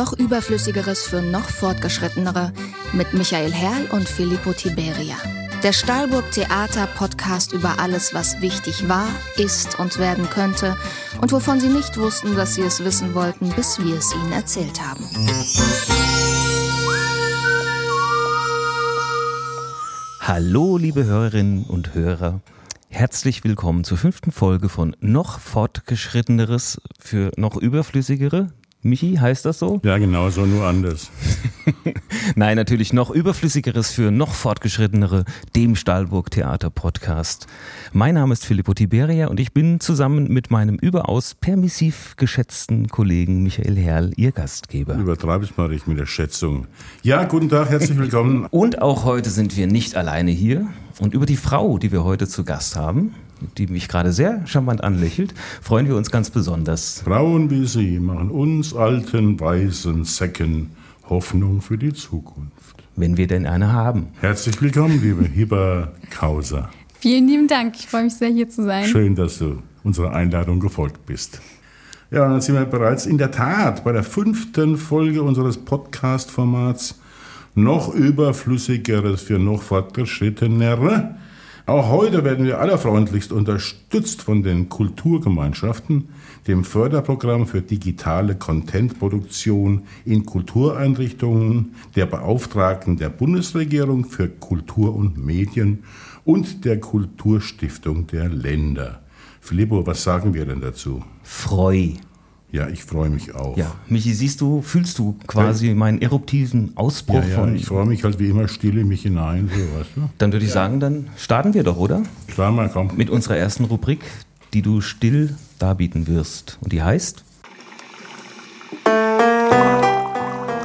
noch Überflüssigeres für noch Fortgeschrittenere mit Michael Herrl und Filippo Tiberia. Der Stahlburg Theater Podcast über alles, was wichtig war, ist und werden könnte und wovon Sie nicht wussten, dass Sie es wissen wollten, bis wir es Ihnen erzählt haben. Hallo, liebe Hörerinnen und Hörer. Herzlich willkommen zur fünften Folge von Noch Fortgeschritteneres für noch Überflüssigere. Michi, heißt das so? Ja, genau so, nur anders. Nein, natürlich noch Überflüssigeres für noch Fortgeschrittenere, dem Stahlburg Theater Podcast. Mein Name ist Filippo Tiberia und ich bin zusammen mit meinem überaus permissiv geschätzten Kollegen Michael Herrl, Ihr Gastgeber. Übertreibe ich mal nicht mit der Schätzung. Ja, guten Tag, herzlich willkommen. Und auch heute sind wir nicht alleine hier. Und über die Frau, die wir heute zu Gast haben, die mich gerade sehr charmant anlächelt, freuen wir uns ganz besonders. Frauen wie Sie machen uns alten, weißen Säcken Hoffnung für die Zukunft. Wenn wir denn eine haben. Herzlich willkommen, liebe Hiba Kauser. Vielen lieben Dank. Ich freue mich sehr, hier zu sein. Schön, dass du unserer Einladung gefolgt bist. Ja, dann sind wir bereits in der Tat bei der fünften Folge unseres Podcast-Formats noch überflüssigeres für noch fortgeschrittenere. Auch heute werden wir allerfreundlichst unterstützt von den Kulturgemeinschaften, dem Förderprogramm für digitale Contentproduktion in Kultureinrichtungen, der Beauftragten der Bundesregierung für Kultur und Medien und der Kulturstiftung der Länder. Filippo, was sagen wir denn dazu? Freu. Ja, ich freue mich auch. Ja, Michi, siehst du, fühlst du quasi ja. meinen eruptiven Ausbruch ja, ja, von. Ich freue mich halt wie immer still in mich hinein, so weißt du. Dann würde ich sagen, dann starten wir doch, oder? Klar mal, komm. Mit unserer ersten Rubrik, die du still darbieten wirst. Und die heißt?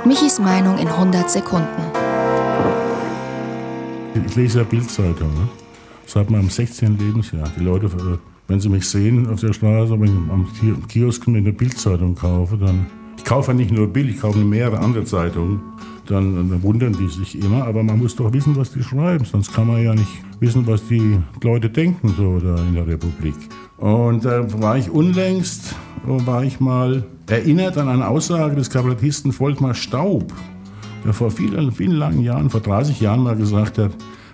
Michis Meinung in 100 Sekunden. Ich lese ja Bildzeitung, ne? seit meinem 16. Lebensjahr. Die Leute wenn Sie mich sehen auf der Straße, wenn ich am Kiosk mir eine Bildzeitung kaufe, dann. Ich kaufe nicht nur Bild, ich kaufe mehrere andere Zeitungen. Dann, dann, wundern die sich immer, aber man muss doch wissen, was die schreiben, sonst kann man ja nicht wissen, was die Leute denken so da in der Republik. Und da äh, war ich unlängst, war ich mal erinnert an eine Aussage des Kabarettisten Volkmar Staub, der vor vielen, vielen langen Jahren, vor 30 Jahren mal gesagt hat,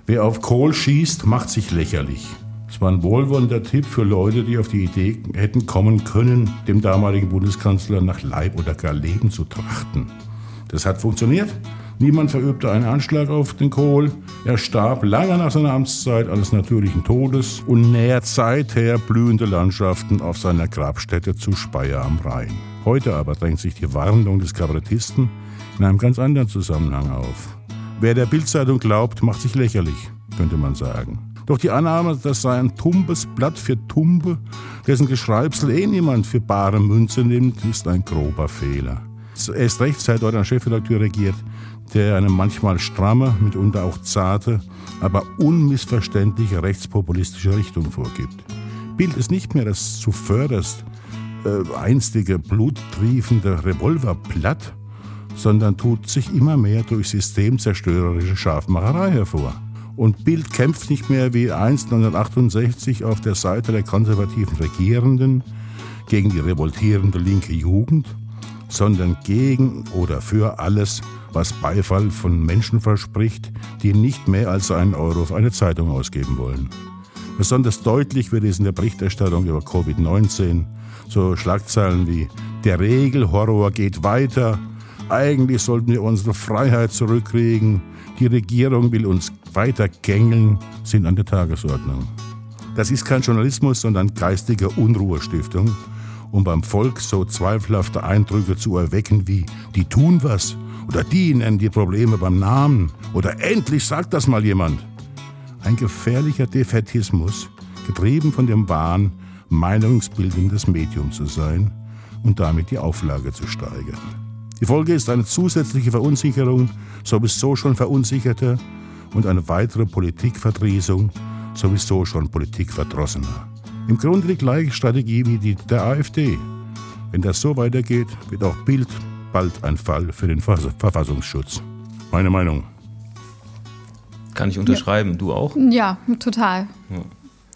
wer auf Kohl schießt, macht sich lächerlich. Es war ein wohlwollender Tipp für Leute, die auf die Idee hätten kommen können, dem damaligen Bundeskanzler nach Leib oder gar Leben zu trachten. Das hat funktioniert. Niemand verübte einen Anschlag auf den Kohl. Er starb lange nach seiner Amtszeit eines natürlichen Todes und nährt seither blühende Landschaften auf seiner Grabstätte zu Speyer am Rhein. Heute aber drängt sich die Warnung des Kabarettisten in einem ganz anderen Zusammenhang auf. Wer der Bildzeitung glaubt, macht sich lächerlich, könnte man sagen. Doch die Annahme, das sei ein tumbes Blatt für Tumbe, dessen Geschreibsel eh niemand für bare Münze nimmt, ist ein grober Fehler. Erst recht seit dort ein Chefredakteur regiert, der eine manchmal stramme, mitunter auch zarte, aber unmissverständliche rechtspopulistische Richtung vorgibt. Bild ist nicht mehr das zuvörderst äh, einstige bluttriefende Revolverblatt, sondern tut sich immer mehr durch systemzerstörerische Schafmacherei hervor. Und Bild kämpft nicht mehr wie einst 1968 auf der Seite der konservativen Regierenden gegen die revoltierende linke Jugend, sondern gegen oder für alles, was Beifall von Menschen verspricht, die nicht mehr als einen Euro auf eine Zeitung ausgeben wollen. Besonders deutlich wird es in der Berichterstattung über Covid-19. So Schlagzeilen wie Der Regelhorror geht weiter. Eigentlich sollten wir unsere Freiheit zurückkriegen. Die Regierung will uns weiter gängeln, sind an der Tagesordnung. Das ist kein Journalismus, sondern geistige Unruhestiftung, um beim Volk so zweifelhafte Eindrücke zu erwecken wie die tun was oder die nennen die Probleme beim Namen oder endlich sagt das mal jemand. Ein gefährlicher Defetismus, getrieben von dem Wahn, meinungsbildendes Medium zu sein und damit die Auflage zu steigern. Die Folge ist eine zusätzliche Verunsicherung sowieso schon Verunsicherte und eine weitere Politikverdriesung sowieso schon Politikverdrossener. Im Grunde die gleiche Strategie wie die der AfD. Wenn das so weitergeht, wird auch Bild bald ein Fall für den Verfassungsschutz. Meine Meinung. Kann ich unterschreiben. Ja. Du auch? Ja, total. Ja.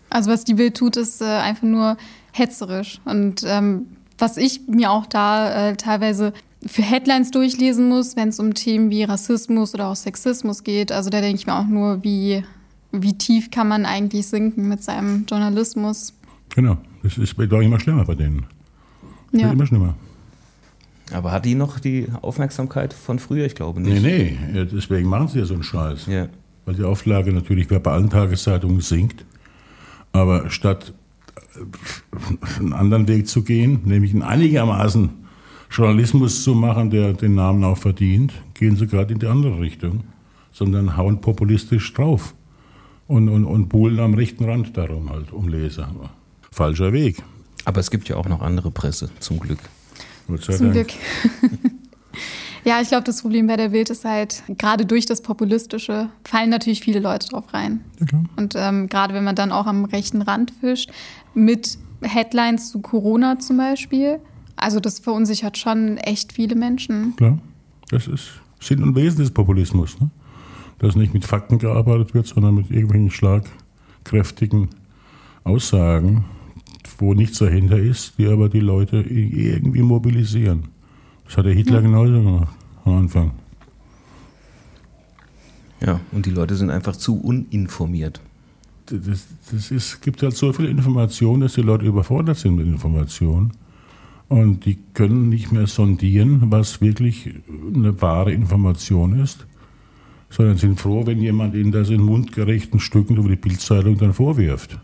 Also was die Bild tut, ist äh, einfach nur hetzerisch. Und ähm, was ich mir auch da äh, teilweise für Headlines durchlesen muss, wenn es um Themen wie Rassismus oder auch Sexismus geht. Also da denke ich mir auch nur, wie, wie tief kann man eigentlich sinken mit seinem Journalismus. Genau, das ist, wird immer schlimmer bei denen. Das Ja. wird immer schlimmer. Aber hat die noch die Aufmerksamkeit von früher? Ich glaube nicht. Nee, nee, deswegen machen sie ja so einen Scheiß. Ja. Weil die Auflage natürlich bei allen Tageszeitungen sinkt. Aber statt einen anderen Weg zu gehen, nämlich einen einigermaßen Journalismus zu machen, der den Namen auch verdient, gehen sie gerade in die andere Richtung, sondern hauen populistisch drauf und, und, und buhlen am rechten Rand darum halt um Leser. Falscher Weg. Aber es gibt ja auch noch andere Presse, zum Glück. Zum Dank. Glück. ja, ich glaube, das Problem bei der Bild ist halt, gerade durch das Populistische fallen natürlich viele Leute drauf rein. Klar. Und ähm, gerade wenn man dann auch am rechten Rand fischt, mit Headlines zu Corona zum Beispiel, also das verunsichert schon echt viele Menschen. Klar, das ist Sinn und Wesen des Populismus. Ne? Dass nicht mit Fakten gearbeitet wird, sondern mit irgendwelchen schlagkräftigen Aussagen, wo nichts dahinter ist, die aber die Leute irgendwie mobilisieren. Das hat der Hitler genauso gemacht am Anfang. Ja, und die Leute sind einfach zu uninformiert. Das, das ist, gibt halt so viel Information, dass die Leute überfordert sind mit Informationen. Und die können nicht mehr sondieren, was wirklich eine wahre Information ist, sondern sind froh, wenn jemand ihnen das in mundgerechten Stücken über die Bildzeitung dann vorwirft.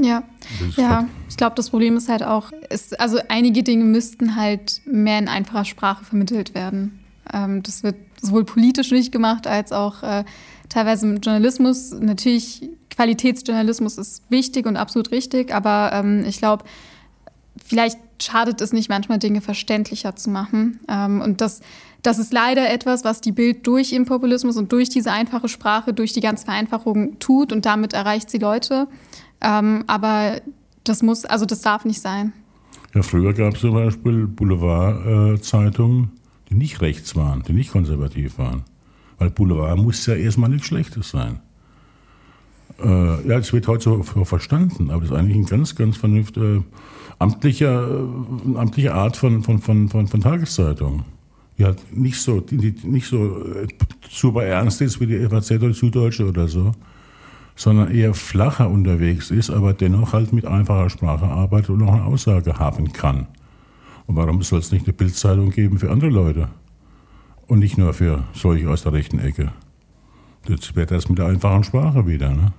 Ja, ist ja. Ich glaube, das Problem ist halt auch, es, also einige Dinge müssten halt mehr in einfacher Sprache vermittelt werden. Ähm, das wird sowohl politisch nicht gemacht als auch äh, teilweise im Journalismus. Natürlich, Qualitätsjournalismus ist wichtig und absolut richtig, aber ähm, ich glaube, vielleicht schadet es nicht manchmal Dinge verständlicher zu machen. Ähm, und das, das ist leider etwas, was die Bild durch ihren Populismus und durch diese einfache Sprache, durch die ganze Vereinfachung tut und damit erreicht sie Leute. Ähm, aber das muss, also das darf nicht sein. Ja, früher gab es zum Beispiel Boulevardzeitungen, die nicht rechts waren, die nicht konservativ waren. Weil Boulevard muss ja erstmal nichts Schlechtes sein. Äh, ja, das wird heute so, verstanden, aber das ist eigentlich ein ganz, ganz vernünftiger, amtlicher, äh, amtliche Art von, von, von, von, von Tageszeitung. Die halt nicht so, die, nicht so äh, super ernst ist wie die FAZ oder Süddeutsche oder so, sondern eher flacher unterwegs ist, aber dennoch halt mit einfacher Sprache arbeitet und auch eine Aussage haben kann. Und warum soll es nicht eine Bildzeitung geben für andere Leute? Und nicht nur für solche aus der rechten Ecke. Jetzt wird das mit der einfachen Sprache wieder. Ne?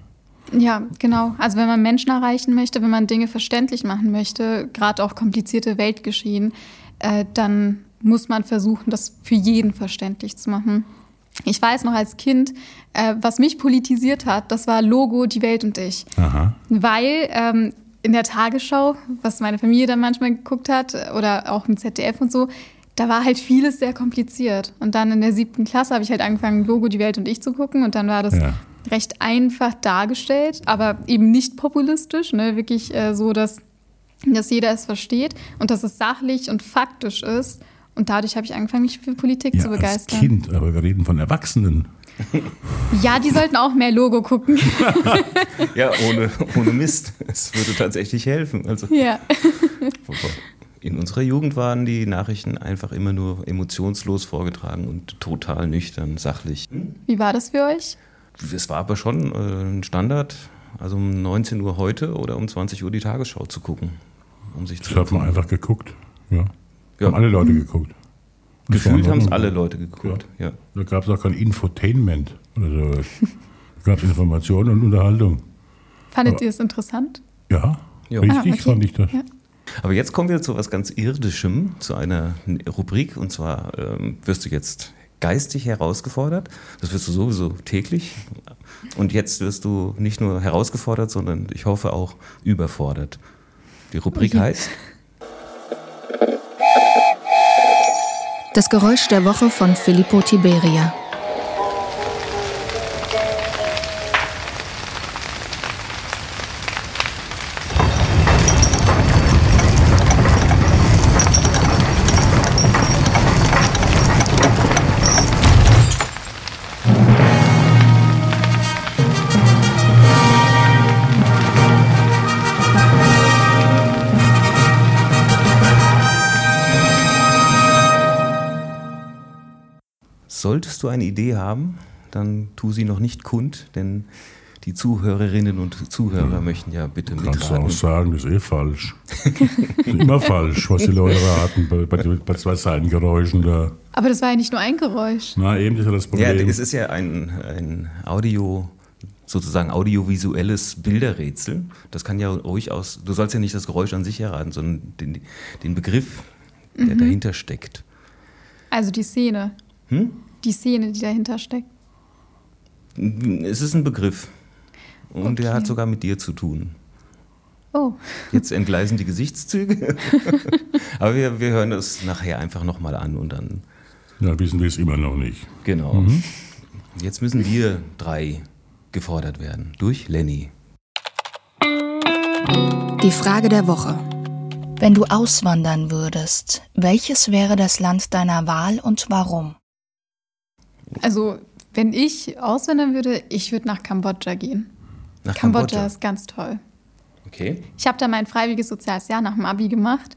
Ja, genau. Also wenn man Menschen erreichen möchte, wenn man Dinge verständlich machen möchte, gerade auch komplizierte Weltgeschehen, äh, dann muss man versuchen, das für jeden verständlich zu machen. Ich weiß noch als Kind, äh, was mich politisiert hat, das war Logo, die Welt und ich. Aha. Weil ähm, in der Tagesschau, was meine Familie dann manchmal geguckt hat, oder auch im ZDF und so, da war halt vieles sehr kompliziert. Und dann in der siebten Klasse habe ich halt angefangen, Logo, die Welt und ich zu gucken. Und dann war das Ja. Recht einfach dargestellt, aber eben nicht populistisch, ne? wirklich äh, so, dass, dass jeder es versteht und dass es sachlich und faktisch ist. Und dadurch habe ich angefangen, mich für Politik Ja, zu als begeistern. Kind, aber wir reden von Erwachsenen. Ja, die sollten auch mehr Logo gucken. Ja, ohne, ohne Mist. Es würde tatsächlich helfen. Also ja. in unserer Jugend waren die Nachrichten einfach immer nur emotionslos vorgetragen und total nüchtern, sachlich. Wie war das für euch? Es war aber schon äh, ein Standard, also um 19 Uhr heute oder um 20 Uhr die Tagesschau zu gucken, um sich Das zu hat man einfach geguckt. Ja. Ja. Haben alle Leute geguckt. Das Gefühlt haben es alle Leute geguckt. Ja. Da gab es auch kein Infotainment oder so. Da gab es Information und Unterhaltung. Fandet Aber- ihr es interessant? Ja, Ja. richtig Ah, okay. fand ich das. Ja. Aber jetzt kommen wir zu was ganz Irdischem, zu einer Rubrik. Und zwar ähm, wirst du jetzt geistig herausgefordert. Das wirst du sowieso täglich. Und jetzt wirst du nicht nur herausgefordert, sondern ich hoffe auch überfordert. Die Rubrik Okay. heißt Das Geräusch der Woche von Filippo Tiberia. Solltest du eine Idee haben, dann tu sie noch nicht kund, denn die Zuhörerinnen und Zuhörer ja. möchten ja bitte mitraten. Kannst du auch sagen, das ist eh falsch. das ist immer falsch, was die Leute raten bei, bei, bei zwei Seitengeräuschen da. Aber das war ja nicht nur ein Geräusch. Na, eben, das ist ja das Problem. Ja, es ist ja ein, ein Audio, sozusagen audiovisuelles Bilderrätsel. Das kann ja ruhig aus, du sollst ja nicht das Geräusch an sich erraten, sondern den, den Begriff, der mhm. dahinter steckt. Also die Szene. Hm? Die Szene, die dahinter steckt. Es ist ein Begriff. Und okay. der hat sogar mit dir zu tun. Oh. Jetzt entgleisen die Gesichtszüge. Aber wir, wir hören das nachher einfach nochmal an und dann. Ja, wissen wir es immer noch nicht. Genau. Mhm. Jetzt müssen wir drei gefordert werden. Durch Lenny. Die Frage der Woche. Wenn du auswandern würdest, welches wäre das Land deiner Wahl und warum? Also, wenn ich auswandern würde, ich würde nach Kambodscha gehen. Nach Kambodscha, Kambodscha ist ganz toll. Okay. Ich habe da mein freiwilliges soziales Jahr nach dem Abi gemacht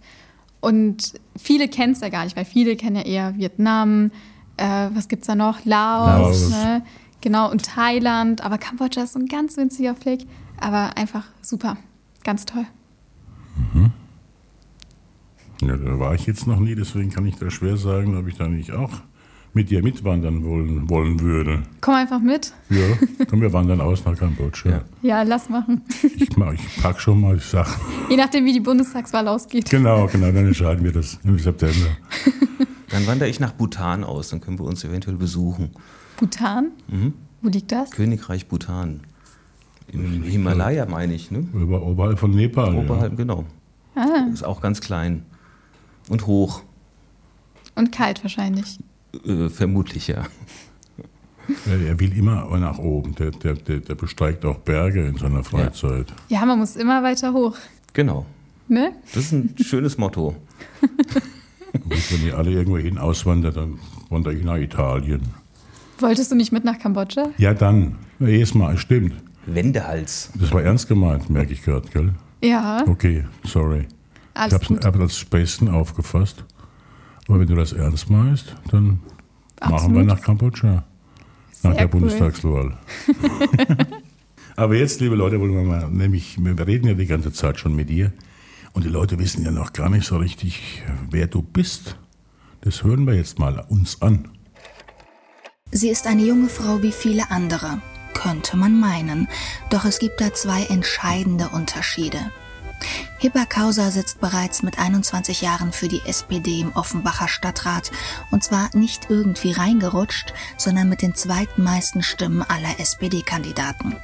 und viele kennen es ja gar nicht, weil viele kennen ja eher Vietnam, äh, was gibt es da noch? Laos, Laos. Ne? genau, und Thailand. Aber Kambodscha ist so ein ganz winziger Fleck, aber einfach super, ganz toll. Mhm. Ja, da war ich jetzt noch nie, deswegen kann ich da schwer sagen, ob ich da nicht auch mit dir mitwandern wollen, wollen würde. Komm einfach mit. Ja, komm, wir wandern aus nach Kambodscha. Ja, ja lass machen. Ich, ich pack schon mal die Sachen. Je nachdem, wie die Bundestagswahl ausgeht. Genau, genau, dann entscheiden wir das im September. Dann wandere ich nach Bhutan aus, dann können wir uns eventuell besuchen. Bhutan? Mhm. Wo liegt das? Königreich Bhutan. Im Himalaya, meine ich. Ne? Über, oberhalb von Nepal. Oberhalb, ja. genau. Ah. Ist auch ganz klein. Und hoch. Und kalt wahrscheinlich. Äh, vermutlich, ja. Er will immer nach oben. Der, der, der, der besteigt auch Berge in seiner Freizeit. Ja. ja, man muss immer weiter hoch. Genau. Ne? Das ist ein schönes Motto. Und wenn ihr alle irgendwo hin auswandert, dann wandere ich nach Italien. Wolltest du nicht mit nach Kambodscha? Ja, dann. Erstmal, stimmt. Wendehals. Das war ernst gemeint, merke ich gerade, gell? Ja. Okay, sorry. Alles ich habe es als Späßchen aufgefasst. Aber wenn du das ernst meinst, dann Absolut. machen wir nach Kambodscha. Sehr nach der cool. Bundestagswahl. Aber jetzt, liebe Leute, wollen wir mal, nämlich, wir reden ja die ganze Zeit schon mit dir. Und die Leute wissen ja noch gar nicht so richtig, wer du bist. Das hören wir jetzt mal uns an. Sie ist eine junge Frau wie viele andere, könnte man meinen. Doch es gibt da zwei entscheidende Unterschiede. Hippa Kauser sitzt bereits mit 21 Jahren für die SPD im Offenbacher Stadtrat und zwar nicht irgendwie reingerutscht, sondern mit den zweitmeisten Stimmen aller SPD-Kandidaten.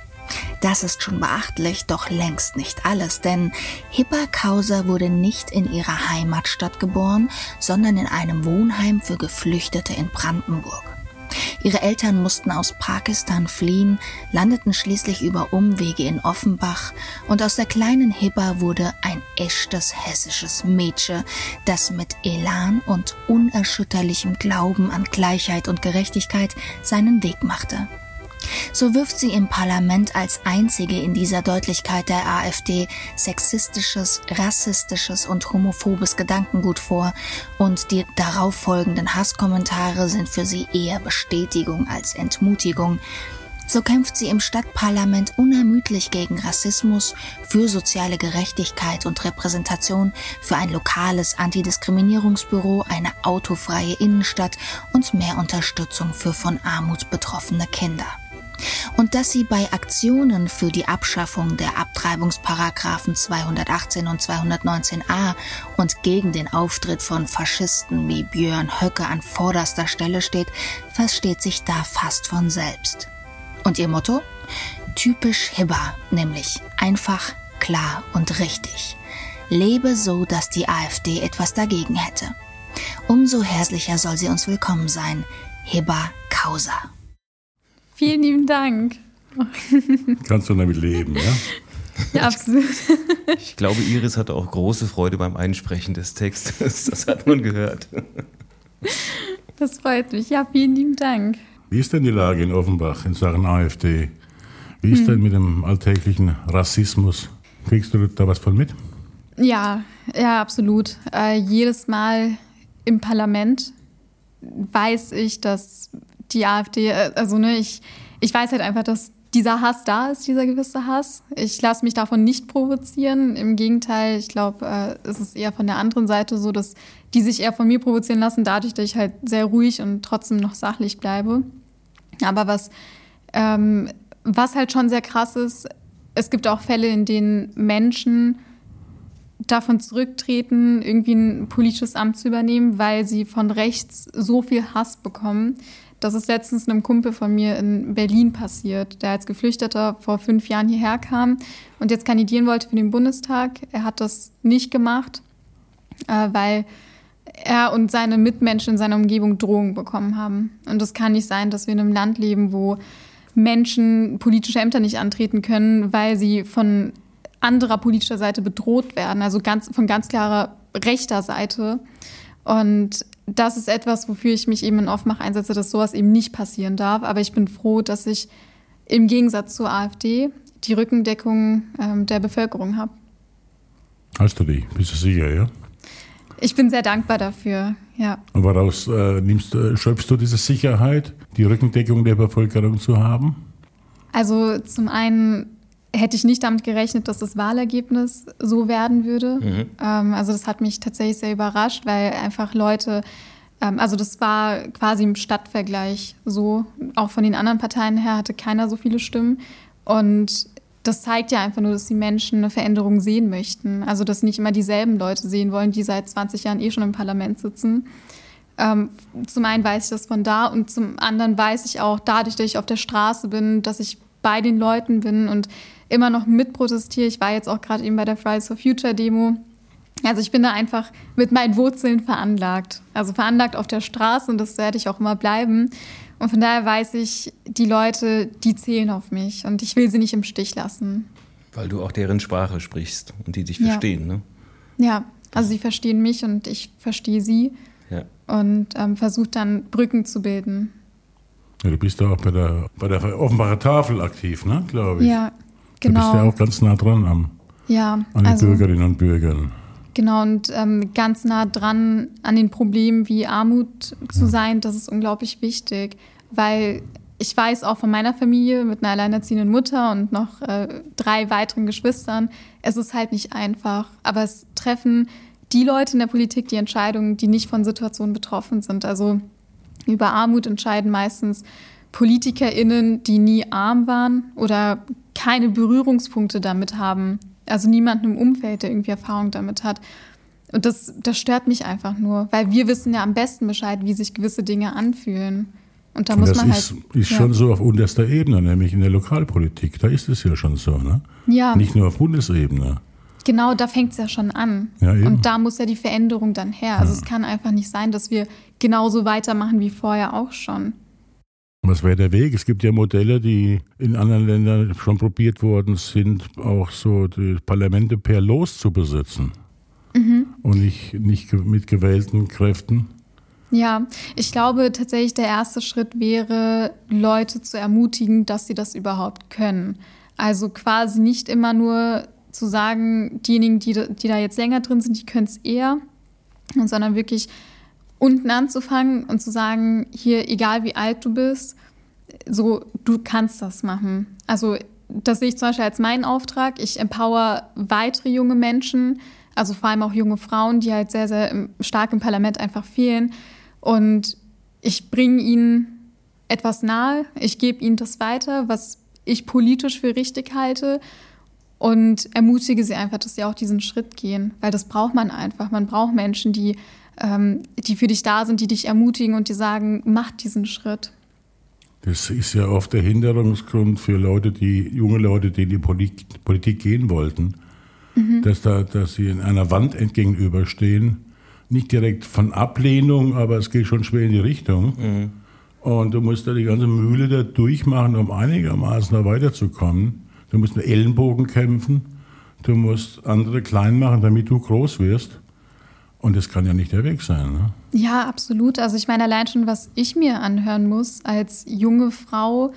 Das ist schon beachtlich, doch längst nicht alles, denn Hippa Kauser wurde nicht in ihrer Heimatstadt geboren, sondern in einem Wohnheim für Geflüchtete in Brandenburg. Ihre Eltern mussten aus Pakistan fliehen, landeten schließlich über Umwege in Offenbach und aus der kleinen Hibba wurde ein echtes hessisches Mädchen, das mit Elan und unerschütterlichem Glauben an Gleichheit und Gerechtigkeit seinen Weg machte. So wirft sie im Parlament als einzige in dieser Deutlichkeit der AfD sexistisches, rassistisches und homophobes Gedankengut vor und die darauf folgenden Hasskommentare sind für sie eher Bestätigung als Entmutigung. So kämpft sie im Stadtparlament unermüdlich gegen Rassismus, für soziale Gerechtigkeit und Repräsentation, für ein lokales Antidiskriminierungsbüro, eine autofreie Innenstadt und mehr Unterstützung für von Armut betroffene Kinder und dass sie bei Aktionen für die Abschaffung der Abtreibungsparagraphen 218 und 219a und gegen den Auftritt von Faschisten wie Björn Höcke an vorderster Stelle steht, versteht sich da fast von selbst. Und ihr Motto? Typisch Hibber, nämlich einfach, klar und richtig. Lebe so, dass die AfD etwas dagegen hätte. Umso herzlicher soll sie uns willkommen sein. Hibber Kauser. Vielen lieben Dank. Kannst du damit leben, ja? Ja, absolut. Ich glaube, Iris hatte auch große Freude beim Einsprechen des Textes. Das hat man gehört. Das freut mich. Ja, vielen lieben Dank. Wie ist denn die Lage in Offenbach in Sachen AfD? Wie ist hm. denn mit dem alltäglichen Rassismus? Kriegst du da was von mit? Ja, ja, absolut. Äh, jedes Mal im Parlament weiß ich, dass die AfD, äh, also ne, ich, ich weiß halt einfach, dass dieser Hass da ist, dieser gewisse Hass. Ich lasse mich davon nicht provozieren. Im Gegenteil, ich glaube, äh, es ist eher von der anderen Seite so, dass die sich eher von mir provozieren lassen, dadurch, dass ich halt sehr ruhig und trotzdem noch sachlich bleibe. Aber was, ähm, was halt schon sehr krass ist, es gibt auch Fälle, in denen Menschen davon zurücktreten, irgendwie ein politisches Amt zu übernehmen, weil sie von rechts so viel Hass bekommen. Das ist letztens einem Kumpel von mir in Berlin passiert, der als Geflüchteter vor fünf Jahren hierher kam und jetzt kandidieren wollte für den Bundestag. Er hat das nicht gemacht, äh, weil er und seine Mitmenschen in seiner Umgebung Drohungen bekommen haben. Und es kann nicht sein, dass wir in einem Land leben, wo Menschen politische Ämter nicht antreten können, weil sie von anderer politischer Seite bedroht werden, also ganz, von ganz klarer rechter Seite. Und das ist etwas, wofür ich mich eben in Offenbach einsetze, dass sowas eben nicht passieren darf. Aber ich bin froh, dass ich im Gegensatz zur AfD die Rückendeckung ähm, der Bevölkerung habe. Hast du die? Bist du sicher, ja? Ich bin sehr dankbar dafür, ja. Und woraus äh, nimmst, äh, schöpfst du diese Sicherheit, die Rückendeckung der Bevölkerung zu haben? Also zum einen hätte ich nicht damit gerechnet, dass das Wahlergebnis so werden würde. Mhm. Ähm, also das hat mich tatsächlich sehr überrascht, weil einfach Leute, ähm, also das war quasi im Stadtvergleich so, auch von den anderen Parteien her hatte keiner so viele Stimmen. Und das zeigt ja einfach nur, dass die Menschen eine Veränderung sehen möchten. Also dass nicht immer dieselben Leute sehen wollen, die seit 20 Jahren eh schon im Parlament sitzen. Ähm, zum einen weiß ich das von da und zum anderen weiß ich auch dadurch, dass ich auf der Straße bin, dass ich bei den Leuten bin und immer noch mitprotestiere. Ich war jetzt auch gerade eben bei der Fridays for Future Demo. Also ich bin da einfach mit meinen Wurzeln veranlagt. Also veranlagt auf der Straße und das werde ich auch immer bleiben. Und von daher weiß ich, die Leute, die zählen auf mich und ich will sie nicht im Stich lassen. Weil du auch deren Sprache sprichst und die dich verstehen, ja. ne? Ja, also sie verstehen mich und ich verstehe sie ja. und ähm, versuche dann Brücken zu bilden. Ja, du bist ja auch bei der, bei der Offenbarer Tafel aktiv, ne, glaube ich. Ja, Genau. Da bist ja auch ganz nah dran am, ja, an den also, Bürgerinnen und Bürgern. Genau, und ähm, ganz nah dran an den Problemen wie Armut zu sein, das ist unglaublich wichtig, weil ich weiß auch von meiner Familie mit einer alleinerziehenden Mutter und noch äh, drei weiteren Geschwistern, es ist halt nicht einfach, aber es treffen die Leute in der Politik die Entscheidungen, die nicht von Situationen betroffen sind. Also über Armut entscheiden meistens PolitikerInnen, die nie arm waren oder keine Berührungspunkte damit haben. Also niemanden im Umfeld, der irgendwie Erfahrung damit hat. Und das, das stört mich einfach nur, weil wir wissen ja am besten Bescheid, wie sich gewisse Dinge anfühlen. Und da Und muss das man ist, halt. ist ja. schon so auf unterster Ebene, nämlich in der Lokalpolitik. Da ist es ja schon so, ne? Ja. Nicht nur auf Bundesebene. Genau, da fängt es ja schon an. Ja, Und da muss ja die Veränderung dann her. Also ja. es kann einfach nicht sein, dass wir genauso weitermachen wie vorher auch schon. Was wäre der Weg? Es gibt ja Modelle, die in anderen Ländern schon probiert worden sind, auch so die Parlamente per Los zu besitzen. Mhm. Und nicht, nicht mit gewählten Kräften. Ja, ich glaube tatsächlich, der erste Schritt wäre, Leute zu ermutigen, dass sie das überhaupt können. Also quasi nicht immer nur zu sagen, diejenigen, die, die da jetzt länger drin sind, die können es eher, sondern wirklich unten anzufangen und zu sagen, hier, egal wie alt du bist, so, du kannst das machen. Also, das sehe ich zum Beispiel als meinen Auftrag. Ich empower weitere junge Menschen, also vor allem auch junge Frauen, die halt sehr, sehr stark im Parlament einfach fehlen. Und ich bringe ihnen etwas nahe, ich gebe ihnen das weiter, was ich politisch für richtig halte und ermutige sie einfach, dass sie auch diesen Schritt gehen, weil das braucht man einfach. Man braucht Menschen, die ähm, die für dich da sind, die dich ermutigen und dir sagen, mach diesen Schritt. Das ist ja oft der Hinderungsgrund für Leute, die, junge Leute, die in die Politik, Politik gehen wollten, mhm. dass, da, dass sie in einer Wand entgegenüberstehen. Nicht direkt von Ablehnung, aber es geht schon schwer in die Richtung. Mhm. Und du musst da die ganze Mühle da durchmachen, um einigermaßen da weiterzukommen. Du musst mit Ellenbogen kämpfen. Du musst andere klein machen, damit du groß wirst. Und das kann ja nicht der Weg sein. Ne? Ja, absolut. Also ich meine allein schon, was ich mir anhören muss als junge Frau,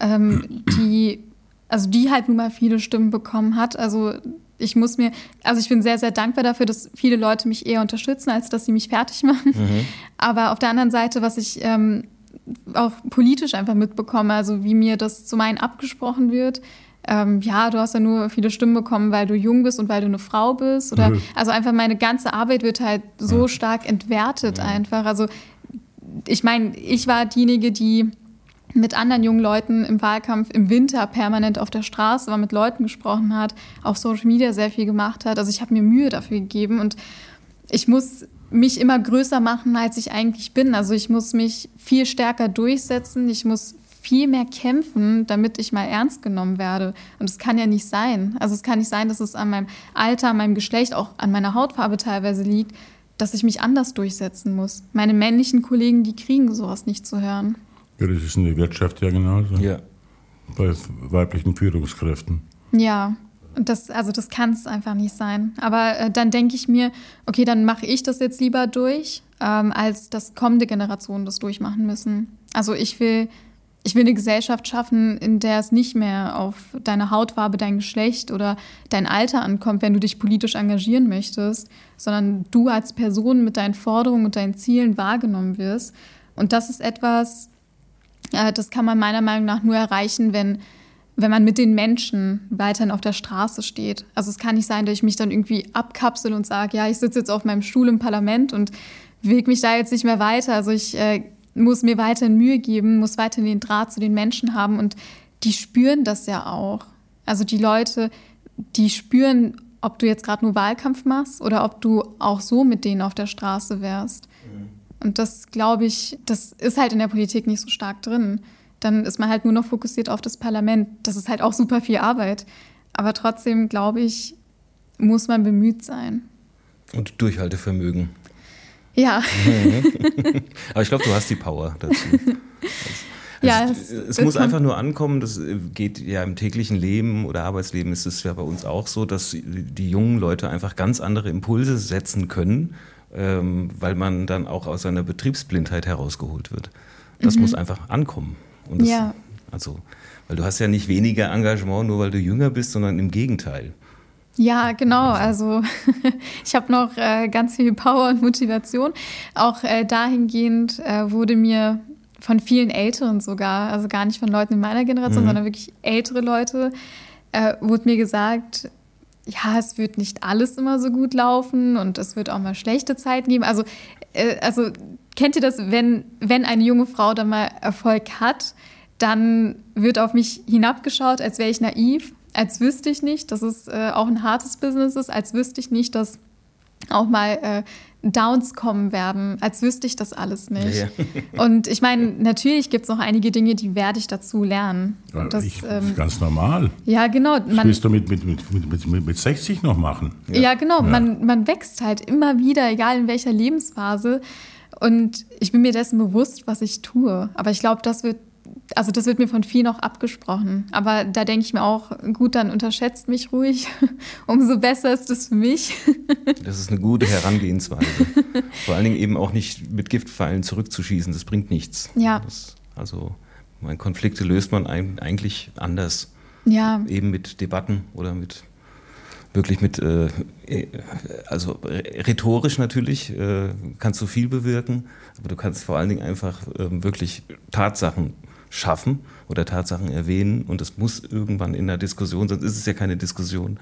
ähm, die, also die halt nun mal viele Stimmen bekommen hat. Also ich muss mir, also ich bin sehr, sehr dankbar dafür, dass viele Leute mich eher unterstützen, als dass sie mich fertig machen. Mhm. Aber auf der anderen Seite, was ich ähm, auch politisch einfach mitbekomme, also wie mir das zu meinen abgesprochen wird, ähm, ja, du hast ja nur viele Stimmen bekommen, weil du jung bist und weil du eine Frau bist. Oder mhm. also einfach meine ganze Arbeit wird halt so ja. stark entwertet ja. einfach. Also ich meine, ich war diejenige, die mit anderen jungen Leuten im Wahlkampf im Winter permanent auf der Straße war, mit Leuten gesprochen hat, auf Social Media sehr viel gemacht hat. Also ich habe mir Mühe dafür gegeben und ich muss mich immer größer machen, als ich eigentlich bin. Also ich muss mich viel stärker durchsetzen. Ich muss viel mehr kämpfen, damit ich mal ernst genommen werde. Und es kann ja nicht sein. Also es kann nicht sein, dass es an meinem Alter, an meinem Geschlecht, auch an meiner Hautfarbe teilweise liegt, dass ich mich anders durchsetzen muss. Meine männlichen Kollegen, die kriegen sowas nicht zu hören. Ja, das ist in der Wirtschaft ja genauso. Ja. Bei weiblichen Führungskräften. Ja, und das, also das kann es einfach nicht sein. Aber äh, dann denke ich mir, okay, dann mache ich das jetzt lieber durch, ähm, als dass kommende Generationen das durchmachen müssen. Also ich will, ich will eine Gesellschaft schaffen, in der es nicht mehr auf deine Hautfarbe, dein Geschlecht oder dein Alter ankommt, wenn du dich politisch engagieren möchtest, sondern du als Person mit deinen Forderungen und deinen Zielen wahrgenommen wirst. Und das ist etwas, äh, das kann man meiner Meinung nach nur erreichen, wenn, wenn man mit den Menschen weiterhin auf der Straße steht. Also es kann nicht sein, dass ich mich dann irgendwie abkapsel und sage, ja, ich sitze jetzt auf meinem Stuhl im Parlament und wege mich da jetzt nicht mehr weiter. Also ich äh, muss mir weiterhin Mühe geben, muss weiterhin den Draht zu den Menschen haben und die spüren das ja auch. Also die Leute, die spüren, ob du jetzt gerade nur Wahlkampf machst oder ob du auch so mit denen auf der Straße wärst. Mhm. Und das, glaube ich, das ist halt in der Politik nicht so stark drin. Dann ist man halt nur noch fokussiert auf das Parlament. Das ist halt auch super viel Arbeit. Aber trotzdem, glaube ich, muss man bemüht sein. Und Durchhaltevermögen. Ja. Aber ich glaube, du hast die Power dazu. Also, ja, es, es muss einfach nur ankommen, das geht ja im täglichen Leben oder Arbeitsleben ist es ja bei uns auch so, dass die jungen Leute einfach ganz andere Impulse setzen können ähm, weil man dann auch aus seiner Betriebsblindheit herausgeholt wird. Das mhm. muss einfach ankommen. Das, ja. Also, weil du hast ja nicht weniger Engagement, nur weil du jünger bist, sondern im Gegenteil. Ja, genau. Also ich habe noch äh, ganz viel Power und Motivation. Auch äh, dahingehend äh, wurde mir von vielen Älteren sogar, also gar nicht von Leuten in meiner Generation, mhm. sondern wirklich ältere Leute, äh, wurde mir gesagt, ja, es wird nicht alles immer so gut laufen und es wird auch mal schlechte Zeiten geben. Also, äh, also kennt ihr das, wenn, wenn eine junge Frau dann mal Erfolg hat, dann wird auf mich hinabgeschaut, als wäre ich naiv, als wüsste ich nicht, dass es äh, auch ein hartes Business ist, als wüsste ich nicht, dass auch mal äh, Downs kommen werden, als wüsste ich das alles nicht. Ja, ja. Und ich meine, natürlich gibt es noch einige Dinge, die werde ich dazu lernen. Ja, das, ich, ähm, ist ganz normal. Ja, genau. Man, das willst du mit, mit, mit, mit, mit 60 noch machen. Ja, genau. Man, man wächst halt immer wieder, egal in welcher Lebensphase. Und ich bin mir dessen bewusst, was ich tue. Aber ich glaube, das wird also das wird mir von vielen auch abgesprochen. Aber da denke ich mir auch, gut, dann unterschätzt mich ruhig. Umso besser ist es für mich. das ist eine gute Herangehensweise. Vor allen Dingen eben auch nicht mit Giftpfeilen zurückzuschießen, das bringt nichts. Ja. Das, also Konflikte löst man eigentlich anders. Ja. Eben mit Debatten oder mit wirklich mit, äh, äh also rhetorisch natürlich äh, kannst du viel bewirken, aber du kannst vor allen Dingen einfach äh, wirklich Tatsachen schaffen oder Tatsachen erwähnen und es muss irgendwann in der Diskussion, sonst ist es ja keine Diskussion,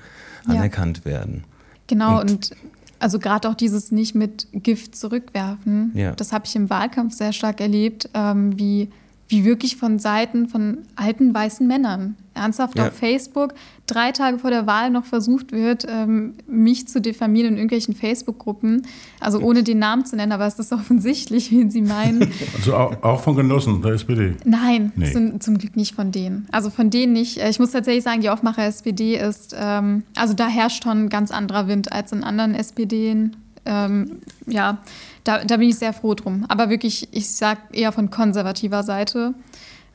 anerkannt ja. werden. Genau, und, und also gerade auch dieses nicht mit Gift zurückwerfen, ja. das habe ich im Wahlkampf sehr stark erlebt, ähm, wie wie wirklich von Seiten von alten weißen Männern ernsthaft ja. auf Facebook drei Tage vor der Wahl noch versucht wird, ähm, mich zu diffamieren in irgendwelchen Facebook-Gruppen. Also ohne den Namen zu nennen, aber es ist offensichtlich, wen Sie meinen. Also auch von Genossen der SPD? Nein, nee. zum, zum, Glück nicht von denen. Also von denen nicht. Ich muss tatsächlich sagen, die Aufmacher SPD ist, ähm, also da herrscht schon ein ganz anderer Wind als in anderen SPDen. Ähm, ja, da, da bin ich sehr froh drum. Aber wirklich, ich sage eher von konservativer Seite.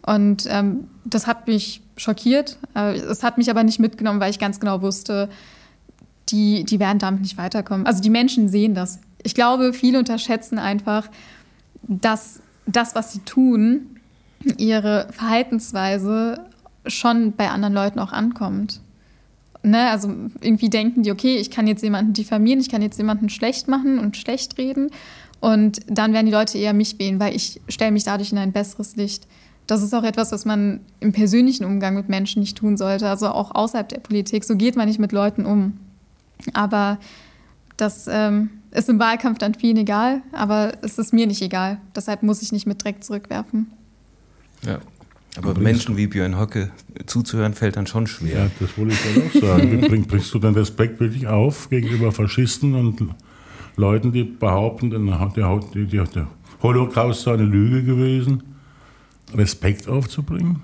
Und ähm, das hat mich schockiert. Äh, es hat mich aber nicht mitgenommen, weil ich ganz genau wusste, die, die werden damit nicht weiterkommen. Also die Menschen sehen das. Ich glaube, viele unterschätzen einfach, dass das, was sie tun, ihre Verhaltensweise schon bei anderen Leuten auch ankommt. Ne, also irgendwie denken die, okay, ich kann jetzt jemanden diffamieren, ich kann jetzt jemanden schlecht machen und schlecht reden. Und dann werden die Leute eher mich wählen, weil ich stelle mich dadurch in ein besseres Licht. Das ist auch etwas, was man im persönlichen Umgang mit Menschen nicht tun sollte, also auch außerhalb der Politik. So geht man nicht mit Leuten um. Aber das ähm, ist im Wahlkampf dann vielen egal, aber es ist mir nicht egal. Deshalb muss ich nicht mit Dreck zurückwerfen. Ja. Aber Menschen wie Björn Hocke zuzuhören, fällt dann schon schwer. Ja, das wollte ich dann auch sagen. Bring, bringst du den Respekt wirklich auf gegenüber Faschisten und Leuten, die behaupten, der, der, der Holocaust sei eine Lüge gewesen? Respekt aufzubringen?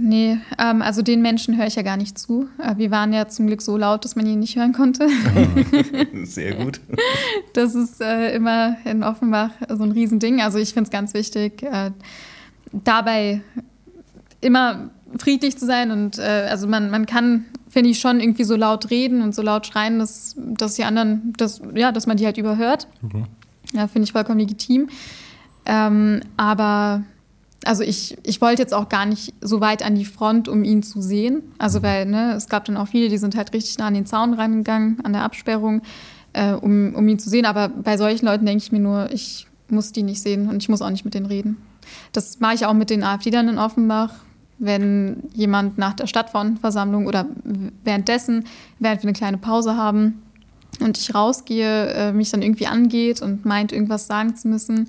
Nee, ähm, also den Menschen höre ich ja gar nicht zu. Äh, wir waren ja zum Glück so laut, dass man ihn nicht hören konnte. Sehr gut. Das ist äh, immer in Offenbach so ein Riesending. Also ich finde es ganz wichtig, äh, dabei immer friedlich zu sein. Und äh, also man, man kann, finde ich, schon irgendwie so laut reden und so laut schreien, dass, dass die anderen, dass, ja, dass man die halt überhört. Okay. Ja, finde ich vollkommen legitim. Ähm, aber also ich, ich wollte jetzt auch gar nicht so weit an die Front, um ihn zu sehen. Also mhm. weil ne, es gab dann auch viele, die sind halt richtig nah an den Zaun reingegangen, an der Absperrung, äh, um, um ihn zu sehen. Aber bei solchen Leuten denke ich mir nur, ich muss die nicht sehen und ich muss auch nicht mit denen reden. Das mache ich auch mit den AfD-Lern in Offenbach. Wenn jemand nach der Stadtversammlung oder währenddessen, während wir eine kleine Pause haben und ich rausgehe, äh, mich dann irgendwie angeht und meint, irgendwas sagen zu müssen,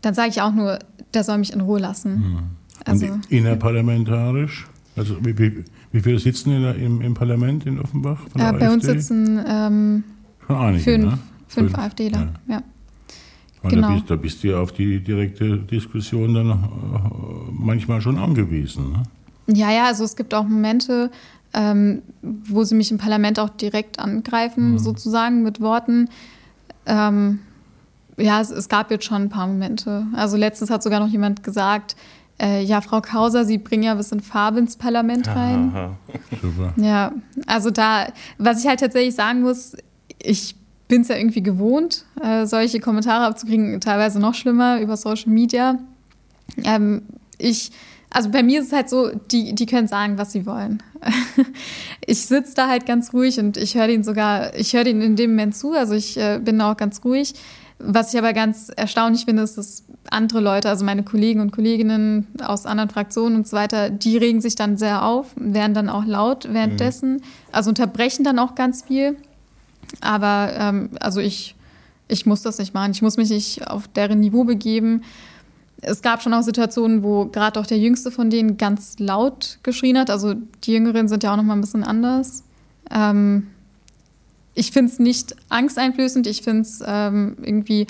dann sage ich auch nur, der soll mich in Ruhe lassen. Mhm. Also, innerparlamentarisch? Also wie, wie, wie viele sitzen in der, im, im, Parlament in Offenbach? Äh, bei uns sitzen ähm, einige, fünf, ne? fünf, fünf AfDler. Ja. ja. Genau. Da, bist, da bist du ja auf die direkte Diskussion dann äh, manchmal schon angewiesen. Ne? Ja, ja, also es gibt auch Momente, ähm, wo sie mich im Parlament auch direkt angreifen, mhm. sozusagen mit Worten. Ähm, ja, es, es, gab jetzt schon ein paar Momente. Also letztens hat sogar noch jemand gesagt, äh, ja, Frau Kauser, Sie bringen ja ein bisschen Farbe ins Parlament rein. Aha, Super. Ja, also da, was ich halt tatsächlich sagen muss, ich bin es ja irgendwie gewohnt, äh, solche Kommentare abzukriegen, teilweise noch schlimmer über Social Media. Ähm, ich, also bei mir ist es halt so, die, die können sagen, was sie wollen. ich sitze da halt ganz ruhig und ich höre den sogar, ich höre den in dem Moment zu, also ich äh, bin auch ganz ruhig. Was ich aber ganz erstaunlich finde, ist, dass andere Leute, also meine Kollegen und Kolleginnen aus anderen Fraktionen und so weiter, die regen sich dann sehr auf, werden dann auch laut währenddessen, mhm. also unterbrechen dann auch ganz viel. Aber ähm, also ich, ich muss das nicht machen. Ich muss mich nicht auf deren Niveau begeben. Es gab schon auch Situationen, wo gerade auch der Jüngste von denen ganz laut geschrien hat. Also die Jüngeren sind ja auch noch mal ein bisschen anders. Ähm, ich finde es nicht angsteinflößend, ich finde es ähm, irgendwie,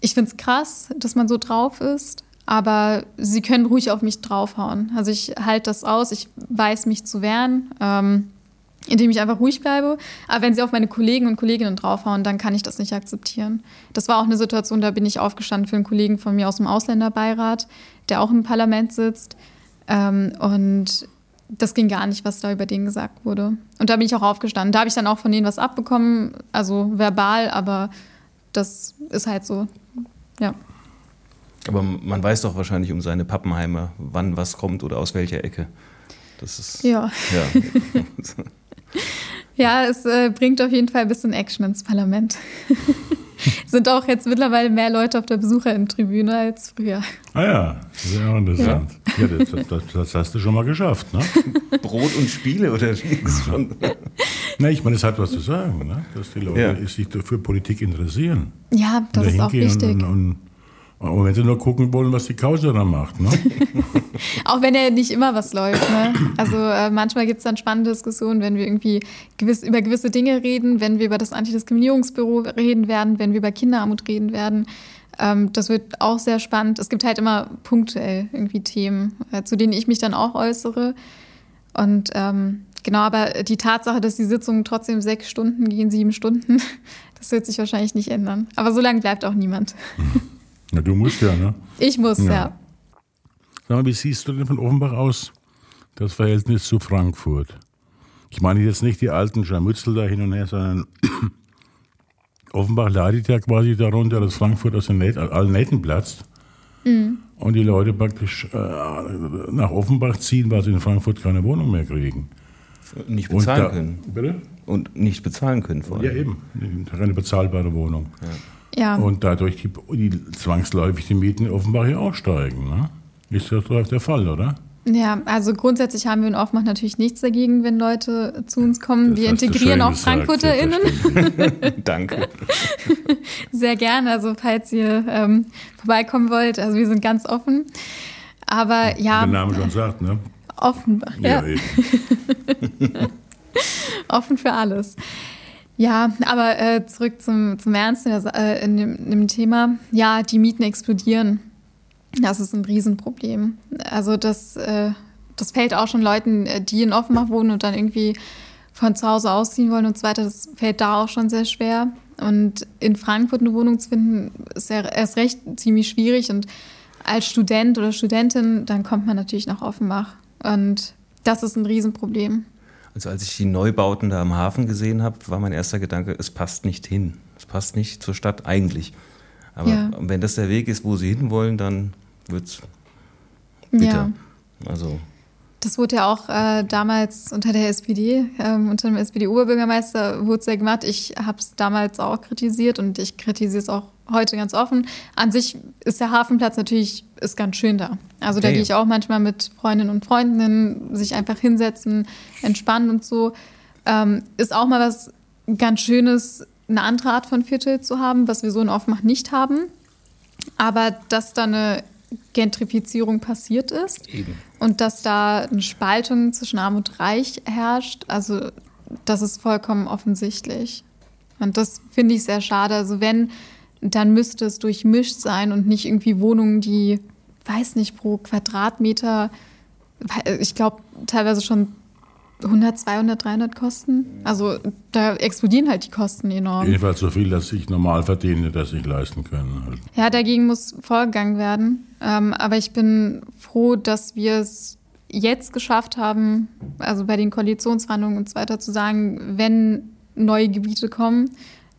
ich finde es krass, dass man so drauf ist, aber sie können ruhig auf mich draufhauen. Also ich halte das aus, ich weiß mich zu wehren, ähm, indem ich einfach ruhig bleibe. Aber wenn sie auf meine Kollegen und Kolleginnen draufhauen, dann kann ich das nicht akzeptieren. Das war auch eine Situation, da bin ich aufgestanden für einen Kollegen von mir aus dem Ausländerbeirat, der auch im Parlament sitzt. Ähm, und das ging gar nicht, was da über den gesagt wurde. Und da bin ich auch aufgestanden. Da habe ich dann auch von denen was abbekommen, also verbal, aber das ist halt so, ja. Aber man weiß doch wahrscheinlich um seine Pappenheimer, wann was kommt oder aus welcher Ecke. Das ist. Ja. Ja, ja es äh, bringt auf jeden Fall ein bisschen Action ins Parlament. sind auch jetzt mittlerweile mehr Leute auf der Besucherinnen-Tribüne als früher. Ah ja, sehr interessant. Ja. ja das, das, das, hast du schon mal geschafft, ne? Brot und Spiele oder wie schon? Na, ich meine, es hat was zu sagen, ne? dass die Leute ja. sich für Politik interessieren. Ja, das ist auch wichtig. Und, und, und wenn sie nur gucken wollen, was die Kausa da macht. Ne? Auch wenn ja nicht immer was läuft. Ne? Also äh, manchmal gibt es dann spannende Diskussionen, wenn wir irgendwie gewiss, über gewisse Dinge reden, wenn wir über das Antidiskriminierungsbüro reden werden, wenn wir über Kinderarmut reden werden. Ähm, das wird auch sehr spannend. Es gibt halt immer punktuell irgendwie Themen, äh, zu denen ich mich dann auch äußere. Und ähm, genau, aber die Tatsache, dass die Sitzungen trotzdem sechs Stunden gehen, sieben Stunden, das wird sich wahrscheinlich nicht ändern. Aber so lange bleibt auch niemand. Ja, du musst ja, ne? Ich muss, ja. ja. Sag mal, wie siehst du denn von Offenbach aus das Verhältnis zu Frankfurt? Ich meine jetzt nicht die alten Scharmützel da hin und her, sondern Offenbach leidet ja quasi darunter, dass Frankfurt aus den Net allen Nähten platzt. Mhm. Und die Leute praktisch äh, nach Offenbach ziehen, weil sie in Frankfurt keine Wohnung mehr kriegen. Nicht bezahlen da, können. Bitte? Und nicht bezahlen können vor allem. Ja, eben. Keine bezahlbare Wohnung. Ja. Und dadurch die, die zwangsläufig die Mieten offenbar hier auch steigen. Ne? Ist das doch der Fall, oder? Ja, also grundsätzlich haben wir in Offenbach natürlich nichts dagegen, wenn Leute zu uns kommen. Das wir integrieren auch gesagt, FrankfurterInnen Danke. sehr gerne. Also falls ihr ähm, vorbeikommen wollt, also wir sind ganz offen. Aber ja, Der Name schon sagt, ne? Offenbach, ja, eben. offen für alles. Ja, aber äh, zurück zum, zum Ernst in, der, äh, in, dem, in dem Thema. Ja, die Mieten explodieren. Das ist ein Riesenproblem. Also das, äh, das fällt auch schon Leuten, äh, die in Offenbach wohnen und dann irgendwie von zu Hause ausziehen wollen und so weiter. Das fällt da auch schon sehr schwer. Und in Frankfurt eine Wohnung zu finden, ist ja erst recht ziemlich schwierig. Und als Student oder Studentin, dann kommt man natürlich nach Offenbach. Und das ist ein Riesenproblem. Also als ich die Neubauten da am Hafen gesehen habe, war mein erster Gedanke, es passt nicht hin. Es passt nicht zur Stadt eigentlich. Aber Ja. wenn das der Weg ist, wo sie hinwollen, dann wird es bitter. Ja. Also Das wurde ja auch äh, damals unter der SPD, ähm, unter dem SPD-Oberbürgermeister, wurde es ja gemacht. Ich habe es damals auch kritisiert und ich kritisiere es auch heute ganz offen. An sich ist der Hafenplatz natürlich ist ganz schön da. Also da Ja, gehe ich auch manchmal mit Freundinnen und Freunden sich einfach hinsetzen, entspannen und so. Ähm, ist auch mal was ganz Schönes, eine andere Art von Viertel zu haben, was wir so in Offenbach nicht haben. Aber dass da eine Gentrifizierung passiert ist eben. und dass da eine Spaltung zwischen Arm und Reich herrscht, also das ist vollkommen offensichtlich. Und das finde ich sehr schade. Also wenn, dann müsste es durchmischt sein und nicht irgendwie Wohnungen, die, weiß nicht, pro Quadratmeter, ich glaube, teilweise schon 100, 200, 300 kosten. Also da explodieren halt die Kosten enorm. Jedenfalls so viel, dass ich normal verdiene, das sich leisten können. Halt. Ja, dagegen muss vorgegangen werden. Ähm, aber ich bin froh, dass wir es jetzt geschafft haben, also bei den Koalitionsverhandlungen und so weiter zu sagen, wenn neue Gebiete kommen,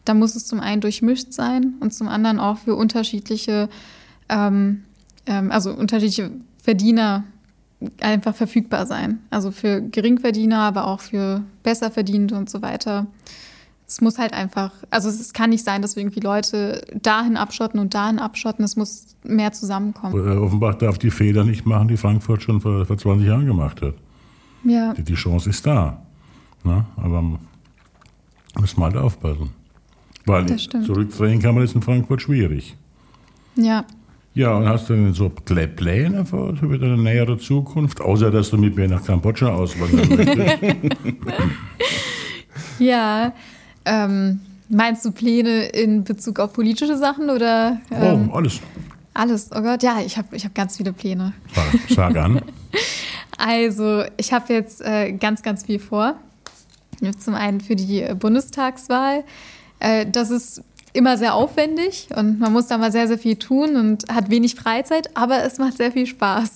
dann muss es zum einen durchmischt sein und zum anderen auch für unterschiedliche, ähm, ähm, also unterschiedliche Verdiener einfach verfügbar sein. Also für Geringverdiener, aber auch für Besserverdienende und so weiter. Es muss halt einfach, also es kann nicht sein, dass wir irgendwie Leute dahin abschotten und dahin abschotten. Es muss mehr zusammenkommen. Äh, Offenbach darf die Fehler nicht machen, die Frankfurt schon vor, vor 20 Jahren gemacht hat. Ja, Die, die Chance ist da. Ne? Aber muss mal halt aufpassen. Weil zurückdrehen kann man jetzt in Frankfurt schwierig. ja. Ja, und hast du denn so Plä- Pläne für, für eine nähere Zukunft? Außer, dass du mit mir nach Kambodscha auswandern möchtest. Ja. Ähm, meinst du Pläne in Bezug auf politische Sachen oder ähm, oh, alles. alles? Oh Gott, ja, ich habe ich hab ganz viele Pläne. Sag, sag an. Also, ich habe jetzt äh, ganz, ganz viel vor. Zum einen für die äh, Bundestagswahl. Äh, das ist immer sehr aufwendig und man muss da mal sehr, sehr viel tun und hat wenig Freizeit, aber es macht sehr viel Spaß.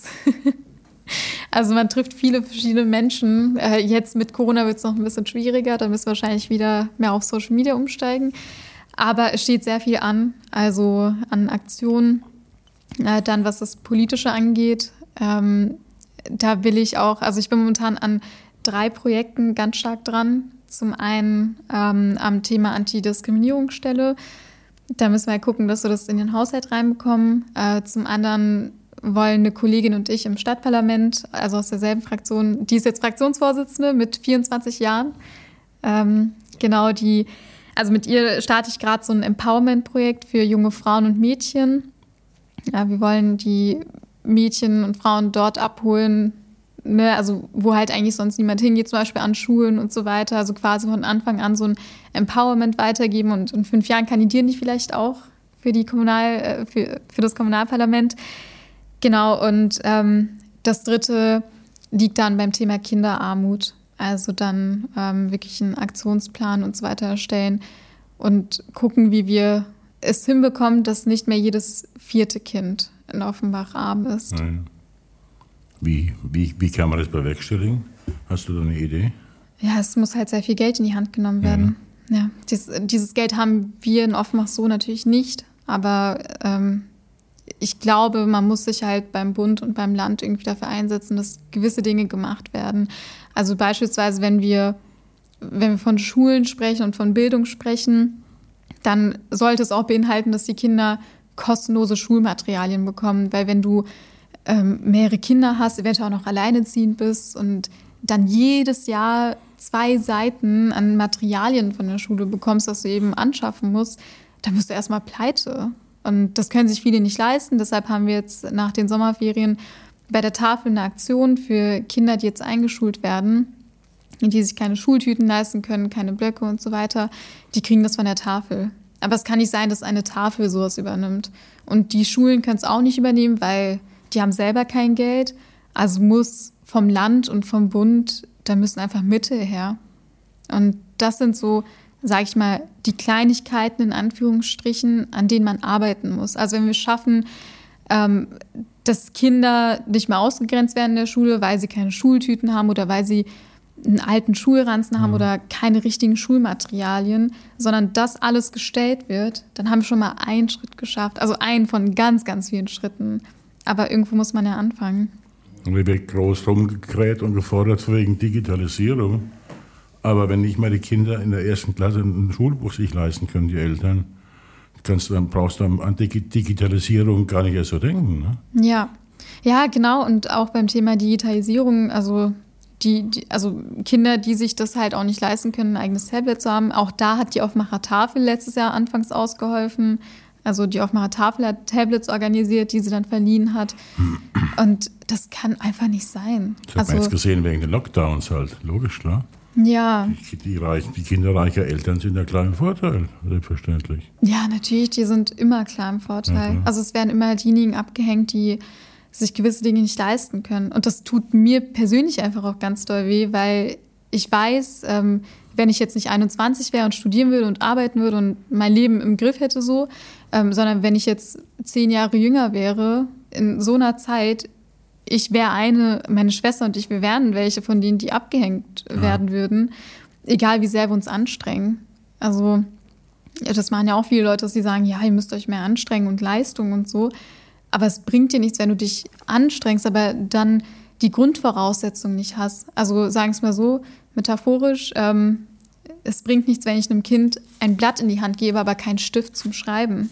also man trifft viele verschiedene Menschen. Äh, jetzt mit Corona wird es noch ein bisschen schwieriger, da müssen wir wahrscheinlich wieder mehr auf Social Media umsteigen. Aber es steht sehr viel an, also an Aktionen. Äh, dann, was das Politische angeht, ähm, da will ich auch, also ich bin momentan an drei Projekten ganz stark dran. Zum einen ähm, am Thema Antidiskriminierungsstelle. Da müssen wir gucken, dass wir das in den Haushalt reinbekommen. Äh, zum anderen wollen eine Kollegin und ich im Stadtparlament, also aus derselben Fraktion, die ist jetzt Fraktionsvorsitzende mit 24 Jahren. Ähm, genau, die, also mit ihr starte ich gerade so ein Empowerment-Projekt für junge Frauen und Mädchen. Ja, wir wollen die Mädchen und Frauen dort abholen, ne, also wo halt eigentlich sonst niemand hingeht, zum Beispiel an Schulen und so weiter. Also quasi von Anfang an so ein Empowerment weitergeben und in fünf Jahren kandidieren die vielleicht auch für die Kommunal, äh, für, für das Kommunalparlament. Genau, und ähm, das dritte liegt dann beim Thema Kinderarmut. Also dann ähm, wirklich einen Aktionsplan und so weiter erstellen und gucken, wie wir es hinbekommen, dass nicht mehr jedes vierte Kind in Offenbach arm ist. Nein. Wie, wie, wie kann man das bewerkstelligen? Hast du da eine Idee? Ja, es muss halt sehr viel Geld in die Hand genommen werden. Ja, dies, dieses Geld haben wir in Offenbach so natürlich nicht, aber ähm, ich glaube, man muss sich halt beim Bund und beim Land irgendwie dafür einsetzen, dass gewisse Dinge gemacht werden. Also beispielsweise, wenn wir, wenn wir von Schulen sprechen und von Bildung sprechen, dann sollte es auch beinhalten, dass die Kinder kostenlose Schulmaterialien bekommen. Weil wenn du ähm, mehrere Kinder hast, eventuell auch noch alleineziehend bist und dann jedes Jahr zwei Seiten an Materialien von der Schule bekommst, das du eben anschaffen musst, dann bist du erstmal pleite. Und das können sich viele nicht leisten. Deshalb haben wir jetzt nach den Sommerferien bei der Tafel eine Aktion für Kinder, die jetzt eingeschult werden, die sich keine Schultüten leisten können, keine Blöcke und so weiter. Die kriegen das von der Tafel. Aber es kann nicht sein, dass eine Tafel sowas übernimmt. Und die Schulen können es auch nicht übernehmen, weil die haben selber kein Geld. Also muss vom Land und vom Bund, da müssen einfach Mittel her. Und das sind so sage ich mal, die Kleinigkeiten in Anführungsstrichen, an denen man arbeiten muss. Also wenn wir schaffen, ähm, dass Kinder nicht mehr ausgegrenzt werden in der Schule, weil sie keine Schultüten haben oder weil sie einen alten Schulranzen haben mhm. oder keine richtigen Schulmaterialien, sondern das alles gestellt wird, dann haben wir schon mal einen Schritt geschafft. Also einen von ganz, ganz vielen Schritten. Aber irgendwo muss man ja anfangen. Und wir wird groß rumgekräht und gefordert wegen Digitalisierung. Aber wenn nicht mal die Kinder in der ersten Klasse ein Schulbuch sich leisten können, die Eltern, kannst dann brauchst du an Digitalisierung gar nicht erst so denken. Ne? Ja. Ja, genau. Und auch beim Thema Digitalisierung, also die, die, also Kinder, die sich das halt auch nicht leisten können, ein eigenes Tablet zu haben. Auch da hat die Aufmacher Tafel letztes Jahr anfangs ausgeholfen. Also die Aufmacher Tafel hat Tablets organisiert, die sie dann verliehen hat. Und das kann einfach nicht sein. Das hat also, man jetzt gesehen wegen den Lockdowns halt, logisch, klar. Ja. Die, die, reichen, die Kinder reicher Eltern sind ja klar im Vorteil, selbstverständlich. Ja, natürlich, die sind immer klar im Vorteil. Ja, also es werden immer diejenigen abgehängt, die sich gewisse Dinge nicht leisten können. Und das tut mir persönlich einfach auch ganz doll weh, weil ich weiß, ähm, wenn ich jetzt nicht 21 wäre und studieren würde und arbeiten würde und mein Leben im Griff hätte so, ähm, sondern wenn ich jetzt zehn Jahre jünger wäre, in so einer Zeit, ich wäre eine, meine Schwester und ich, wir wären welche von denen, die abgehängt ja. werden würden, egal wie sehr wir uns anstrengen. Also, das machen ja auch viele Leute, dass sie sagen, ja, ihr müsst euch mehr anstrengen und Leistung und so. Aber es bringt dir nichts, wenn du dich anstrengst, aber dann die Grundvoraussetzungen nicht hast. Also sagen es mal so, metaphorisch, ähm, es bringt nichts, wenn ich einem Kind ein Blatt in die Hand gebe, aber keinen Stift zum Schreiben.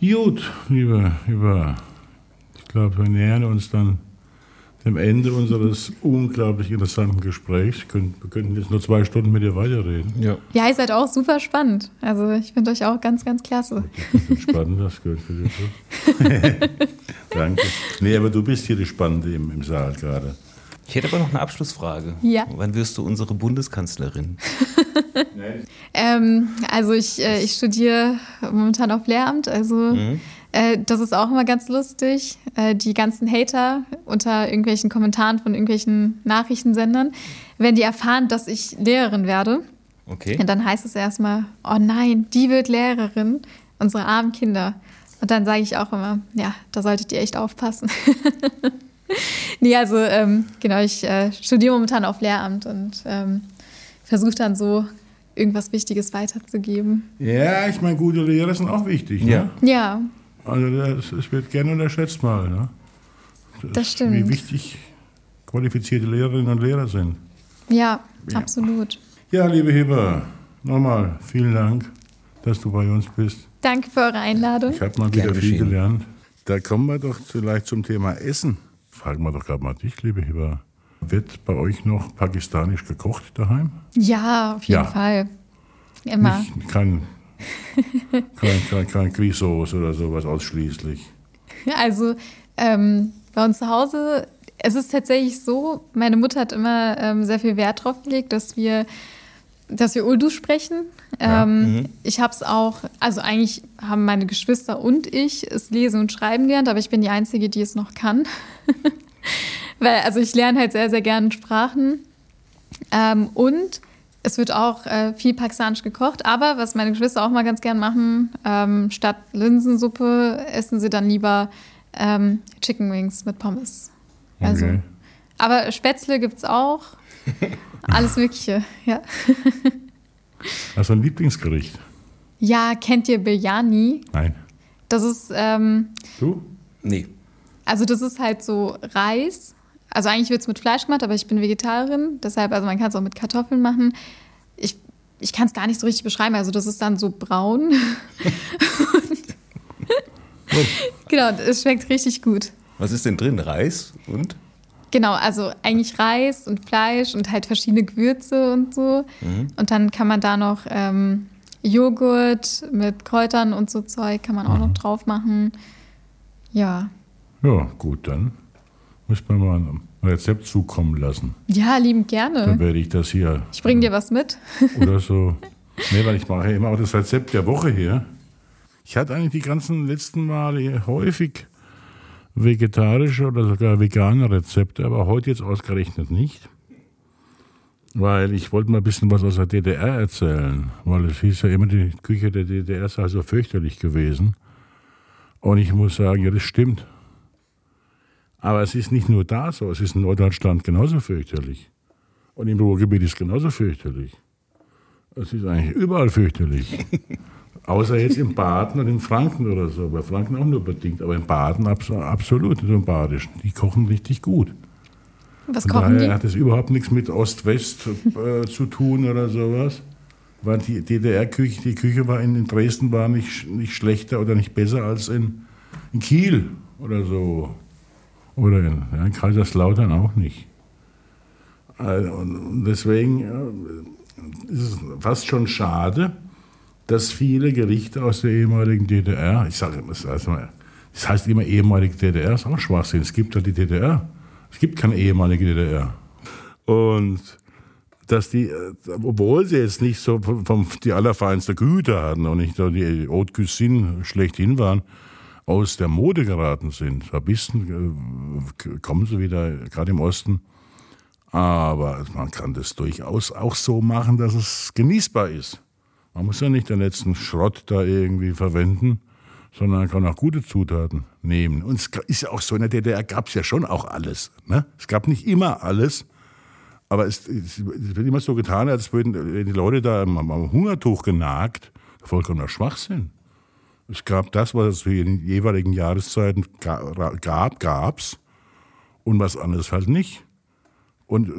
Gut, lieber, lieber glaube, wir nähern uns dann dem Ende unseres unglaublich interessanten Gesprächs. Wir könnten jetzt nur zwei Stunden mit dir weiterreden. Ja, ja ihr seid auch super spannend. Also ich finde euch auch ganz, ganz klasse. Spannend, das gehört für dich. Danke. Nee, aber du bist hier die Spannende im, im Saal gerade. Ich hätte aber noch eine Abschlussfrage. Ja. Wann wirst du unsere Bundeskanzlerin? ähm, also ich, äh, ich studiere momentan auf Lehramt, also mhm. Äh, das ist auch immer ganz lustig. Äh, die ganzen Hater unter irgendwelchen Kommentaren von irgendwelchen Nachrichtensendern, wenn die erfahren, dass ich Lehrerin werde, okay. dann heißt es erstmal, oh nein, die wird Lehrerin, unsere armen Kinder. Und dann sage ich auch immer, ja, da solltet ihr echt aufpassen. nee, also ähm, genau, ich äh, studiere momentan auf Lehramt und ähm, versuche dann so irgendwas Wichtiges weiterzugeben. Ja, ich meine, gute Lehrer sind auch wichtig. Ne? Ja. Ja. Also es wird gerne unterschätzt mal. Ne? Das, das stimmt. Wie wichtig qualifizierte Lehrerinnen und Lehrer sind. Ja, ja. absolut. Ja, liebe Heber, nochmal vielen Dank, dass du bei uns bist. Danke für eure Einladung. Ich habe mal wieder viel gelernt. Da kommen wir doch vielleicht zum Thema Essen. Fragen wir doch gerade mal dich, liebe Heber. Wird bei euch noch pakistanisch gekocht daheim? Ja, auf jeden ja. Fall. Immer. Nicht, kein kein, kein, kein Grießsoße oder sowas ausschließlich. Also ähm, bei uns zu Hause, es ist tatsächlich so, meine Mutter hat immer ähm, sehr viel Wert darauf gelegt, dass wir, dass wir Urdu sprechen. Ja. Ähm, mhm. Ich habe es auch, also eigentlich haben meine Geschwister und ich es lesen und schreiben gelernt, aber ich bin die Einzige, die es noch kann. Weil, also ich lerne halt sehr, sehr gerne Sprachen. Ähm, und es wird auch äh, viel pakistanisch gekocht, aber was meine Geschwister auch mal ganz gern machen, ähm, statt Linsensuppe essen sie dann lieber ähm, Chicken Wings mit Pommes. Also, okay. Aber Spätzle gibt es auch. Alles Mögliche, ja. Hast du ein Lieblingsgericht? Ja, kennt ihr Biryani? Nein. Das ist. Ähm, du? Nee. Also, das ist halt so Reis also eigentlich wird es mit Fleisch gemacht, aber ich bin Vegetarierin, deshalb, also man kann es auch mit Kartoffeln machen. Ich, ich kann es gar nicht so richtig beschreiben, also das ist dann so braun. genau, es schmeckt richtig gut. Was ist denn drin? Reis und? Genau, also eigentlich Reis und Fleisch und halt verschiedene Gewürze und so. Mhm. Und dann kann man da noch ähm, Joghurt mit Kräutern und so Zeug kann man auch mhm. noch drauf machen. Ja. Ja, gut, dann muss man mal ein Rezept zukommen lassen. Ja, liebend gerne. Dann werde ich das hier. Ich bringe dir was mit. Oder so. Nee, weil ich mache immer auch das Rezept der Woche hier. Ich hatte eigentlich die ganzen letzten Male häufig vegetarische oder sogar vegane Rezepte, aber heute jetzt ausgerechnet nicht. Weil ich wollte mal ein bisschen was aus der DDR erzählen, weil es hieß ja immer, die Küche der DDR sei so fürchterlich gewesen. Und ich muss sagen, ja, das stimmt. Aber es ist nicht nur da so, es ist in Norddeutschland genauso fürchterlich. Und im Ruhrgebiet ist es genauso fürchterlich. Es ist eigentlich überall fürchterlich. Außer jetzt in Baden und in Franken oder so. Bei Franken auch nur bedingt, aber in Baden absolut, so im Badischen. Die kochen richtig gut. Was Von kochen daher die? hat es überhaupt nichts mit Ost-West äh, zu tun oder sowas. Weil die DDR-Küche, die Küche war in, in, Dresden war nicht, nicht schlechter oder nicht besser als in, in Kiel oder so. Oder in, ja, in Kaiserslautern auch nicht. Also, und deswegen äh, ist es fast schon schade, dass viele Gerichte aus der ehemaligen DDR, ich sage heißt, das heißt immer ehemalige DDR, ist auch Schwachsinn. Es gibt ja die DDR. Es gibt keine ehemalige DDR. Und dass die, obwohl sie jetzt nicht so vom, die allerfeinste Güte hatten und nicht die Haute Cuisine schlechthin waren, aus der Mode geraten sind. Ein bisschen äh, kommen sie wieder, gerade im Osten. Aber man kann das durchaus auch so machen, dass es genießbar ist. Man muss ja nicht den letzten Schrott da irgendwie verwenden, sondern man kann auch gute Zutaten nehmen. Und es ist ja auch so, in der DDR gab es ja schon auch alles. Ne? Es gab nicht immer alles, aber es, es, wird immer so getan, als würden die Leute da am, Hungertuch genagt. Vollkommener Schwachsinn. Es gab das, was es für die jeweiligen Jahreszeiten gab, gab's. Und was anderes halt nicht. Und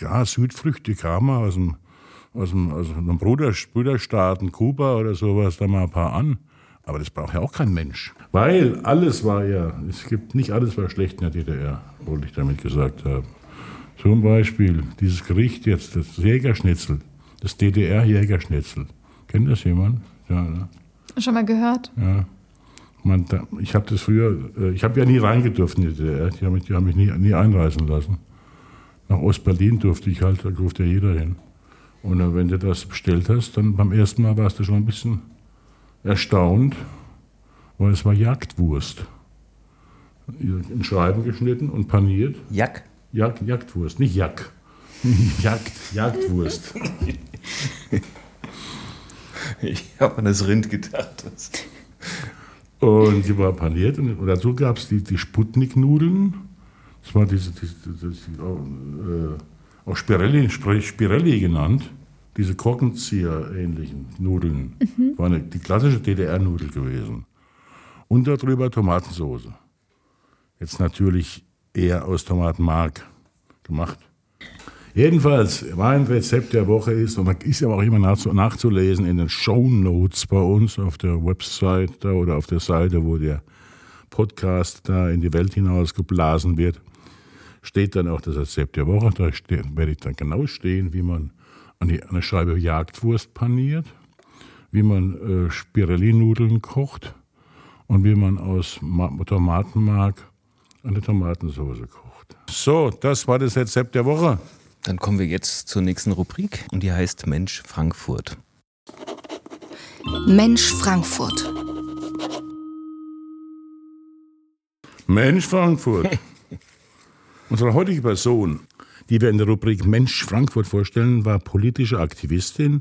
ja, Südfrüchte kamen aus dem aus, dem, aus einem Bruder, Brüderstaaten, Kuba oder sowas, da mal ein paar an. Aber das braucht ja auch kein Mensch. Weil alles war ja, es gibt nicht alles war schlecht in der DDR, wollte ich damit gesagt haben. Zum Beispiel dieses Gericht jetzt, das Jägerschnitzel, das DDR-Jägerschnitzel. Kennt das jemand? Ja, ne? Schon mal gehört? Ja. Man, da, ich habe das früher, äh, ich habe ja nie reingedurft in die DDR, die haben mich, die haben mich nie, nie einreisen lassen. Nach Ostberlin durfte ich halt, da durfte ja jeder hin. Und wenn du das bestellt hast, dann beim ersten Mal warst du schon ein bisschen erstaunt, weil es war Jagdwurst. In Scheiben geschnitten und paniert. Jack? Jagd, Jagdwurst, nicht Jack. Jagd, Jagdwurst. ich habe an das Rind gedacht. Und die war paniert und dazu gab es die, die Sputnik-Nudeln. Das war diese, diese, diese, diese äh, auch Spirelli, Spirelli genannt, diese Korkenzieher-ähnlichen Nudeln, mhm. war eine, die klassische DDR-Nudel gewesen. Und darüber Tomatensauce. Jetzt natürlich eher aus Tomatenmark gemacht. Jedenfalls, mein Rezept der Woche ist, und da ist aber auch immer nachzulesen in den Show Notes bei uns auf der Website oder auf der Seite, wo der Podcast da in die Welt hinaus geblasen wird steht dann auch das Rezept der Woche. Da werde ich dann genau stehen, wie man eine Scheibe Jagdwurst paniert, wie man äh, Spirelli-Nudeln kocht und wie man aus Tomatenmark eine Tomatensauce kocht. So, das war das Rezept der Woche. Dann kommen wir jetzt zur nächsten Rubrik und die heißt Mensch Frankfurt. Mensch Frankfurt. Mensch Frankfurt. Unsere heutige Person, die wir in der Rubrik Mensch Frankfurt vorstellen, war politische Aktivistin,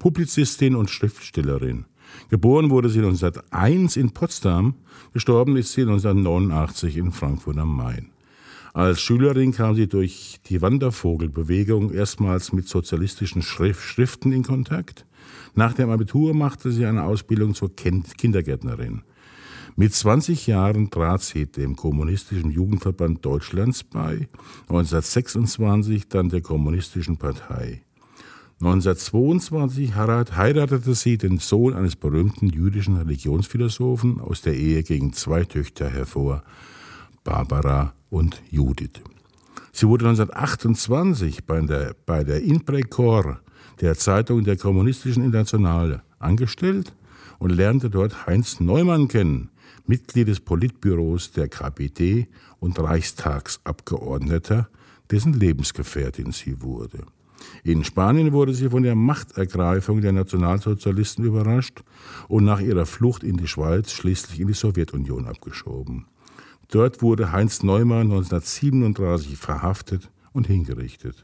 Publizistin und Schriftstellerin. Geboren wurde sie 1901 in Potsdam, gestorben ist sie 1989 in Frankfurt am Main. Als Schülerin kam sie durch die Wandervogelbewegung erstmals mit sozialistischen Schriften in Kontakt. Nach dem Abitur machte sie eine Ausbildung zur Kindergärtnerin. Mit 20 Jahren trat sie dem Kommunistischen Jugendverband Deutschlands bei, 1926 dann der Kommunistischen Partei. 1922 heiratete sie den Sohn eines berühmten jüdischen Religionsphilosophen. Aus der Ehe gingen zwei Töchter hervor, Barbara und Judith. Sie wurde 1928 bei der, bei der Inprecor, der Zeitung der Kommunistischen Internationale, angestellt und lernte dort Heinz Neumann kennen, Mitglied des Politbüros der KPD und Reichstagsabgeordneter, dessen Lebensgefährtin sie wurde. In Spanien wurde sie von der Machtergreifung der Nationalsozialisten überrascht und nach ihrer Flucht in die Schweiz schließlich in die Sowjetunion abgeschoben. Dort wurde Heinz Neumann 1937 verhaftet und hingerichtet.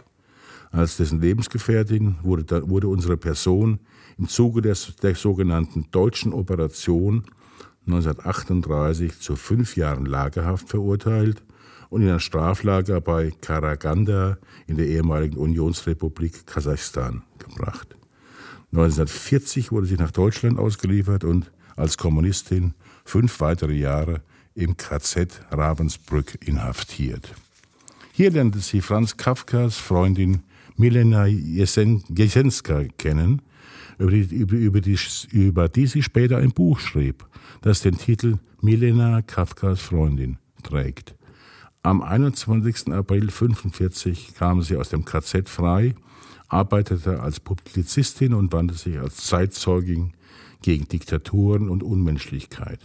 Als dessen Lebensgefährtin wurde, wurde unsere Person im Zuge der, der sogenannten Deutschen Operation 1938 zu fünf Jahren Lagerhaft verurteilt und in ein Straflager bei Karaganda in der ehemaligen Unionsrepublik Kasachstan gebracht. 1940 wurde sie nach Deutschland ausgeliefert und als Kommunistin fünf weitere Jahre im KZ Ravensbrück inhaftiert. Hier lernte sie Franz Kafkas Freundin Milena Jesenska kennen, über die, über, über, die, über die sie später ein Buch schrieb, das den Titel Milena Kafkas Freundin trägt. Am 21. April 1945 kam sie aus dem KZ frei, arbeitete als Publizistin und wandte sich als Zeitzeugin gegen Diktaturen und Unmenschlichkeit.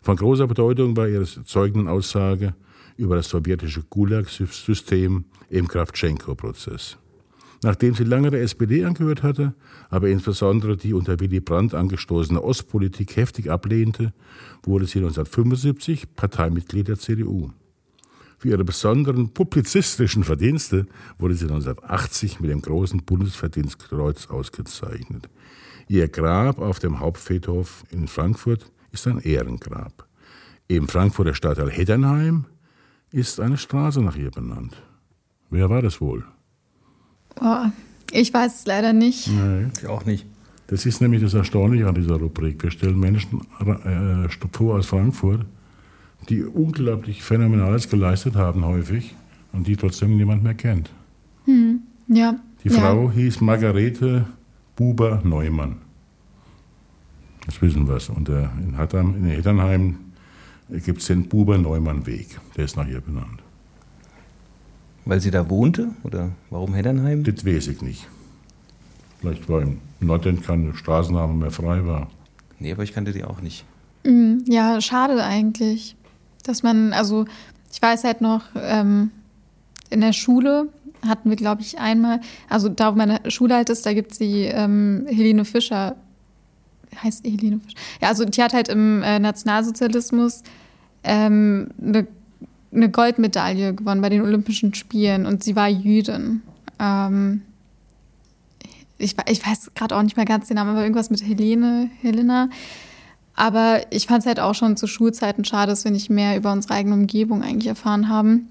Von großer Bedeutung war ihre Zeugenaussage über das sowjetische Gulag-System im Kravtschenko-Prozess. Nachdem sie lange der SPD angehört hatte, aber insbesondere die unter Willy Brandt angestoßene Ostpolitik heftig ablehnte, wurde sie 1975 Parteimitglied der CDU. Für ihre besonderen publizistischen Verdienste wurde sie 1980 mit dem großen Bundesverdienstkreuz ausgezeichnet. Ihr Grab auf dem Hauptfriedhof in Frankfurt ist ein Ehrengrab. Im Frankfurter Stadtteil Heddernheim ist eine Straße nach ihr benannt. Wer war das wohl? Oh, ich weiß es leider nicht. Nee. Ich auch nicht. Das ist nämlich das Erstaunliche an dieser Rubrik. Wir stellen Menschen äh, vor aus Frankfurt, die unglaublich Phänomenales geleistet haben häufig und die trotzdem niemand mehr kennt. Hm. Ja. Die ja. Frau hieß Margarete Buber Neumann. Das wissen wir. Und äh, in, Heddernheim gibt es den Buber-Neumann-Weg. Der ist nach ihr benannt. Weil sie da wohnte? Oder warum Heddernheim? Das weiß ich nicht. Vielleicht weil im Nordend kein Straßenname mehr frei war. Nee, aber ich kannte die auch nicht. Hm, ja, schade eigentlich dass man, also ich weiß halt noch, ähm, in der Schule hatten wir, glaube ich, einmal, also da, wo meine Schule halt ist, da gibt es die ähm, Helene Fischer. Heißt Helene Fischer? Ja, also die hat halt im äh, Nationalsozialismus ähm, eine, eine Goldmedaille gewonnen bei den Olympischen Spielen und sie war Jüdin. Ähm, ich, ich weiß gerade auch nicht mehr ganz den Namen, aber irgendwas mit Helene, Helena. Aber ich fand es halt auch schon zu Schulzeiten schade, dass wir nicht mehr über unsere eigene Umgebung eigentlich erfahren haben.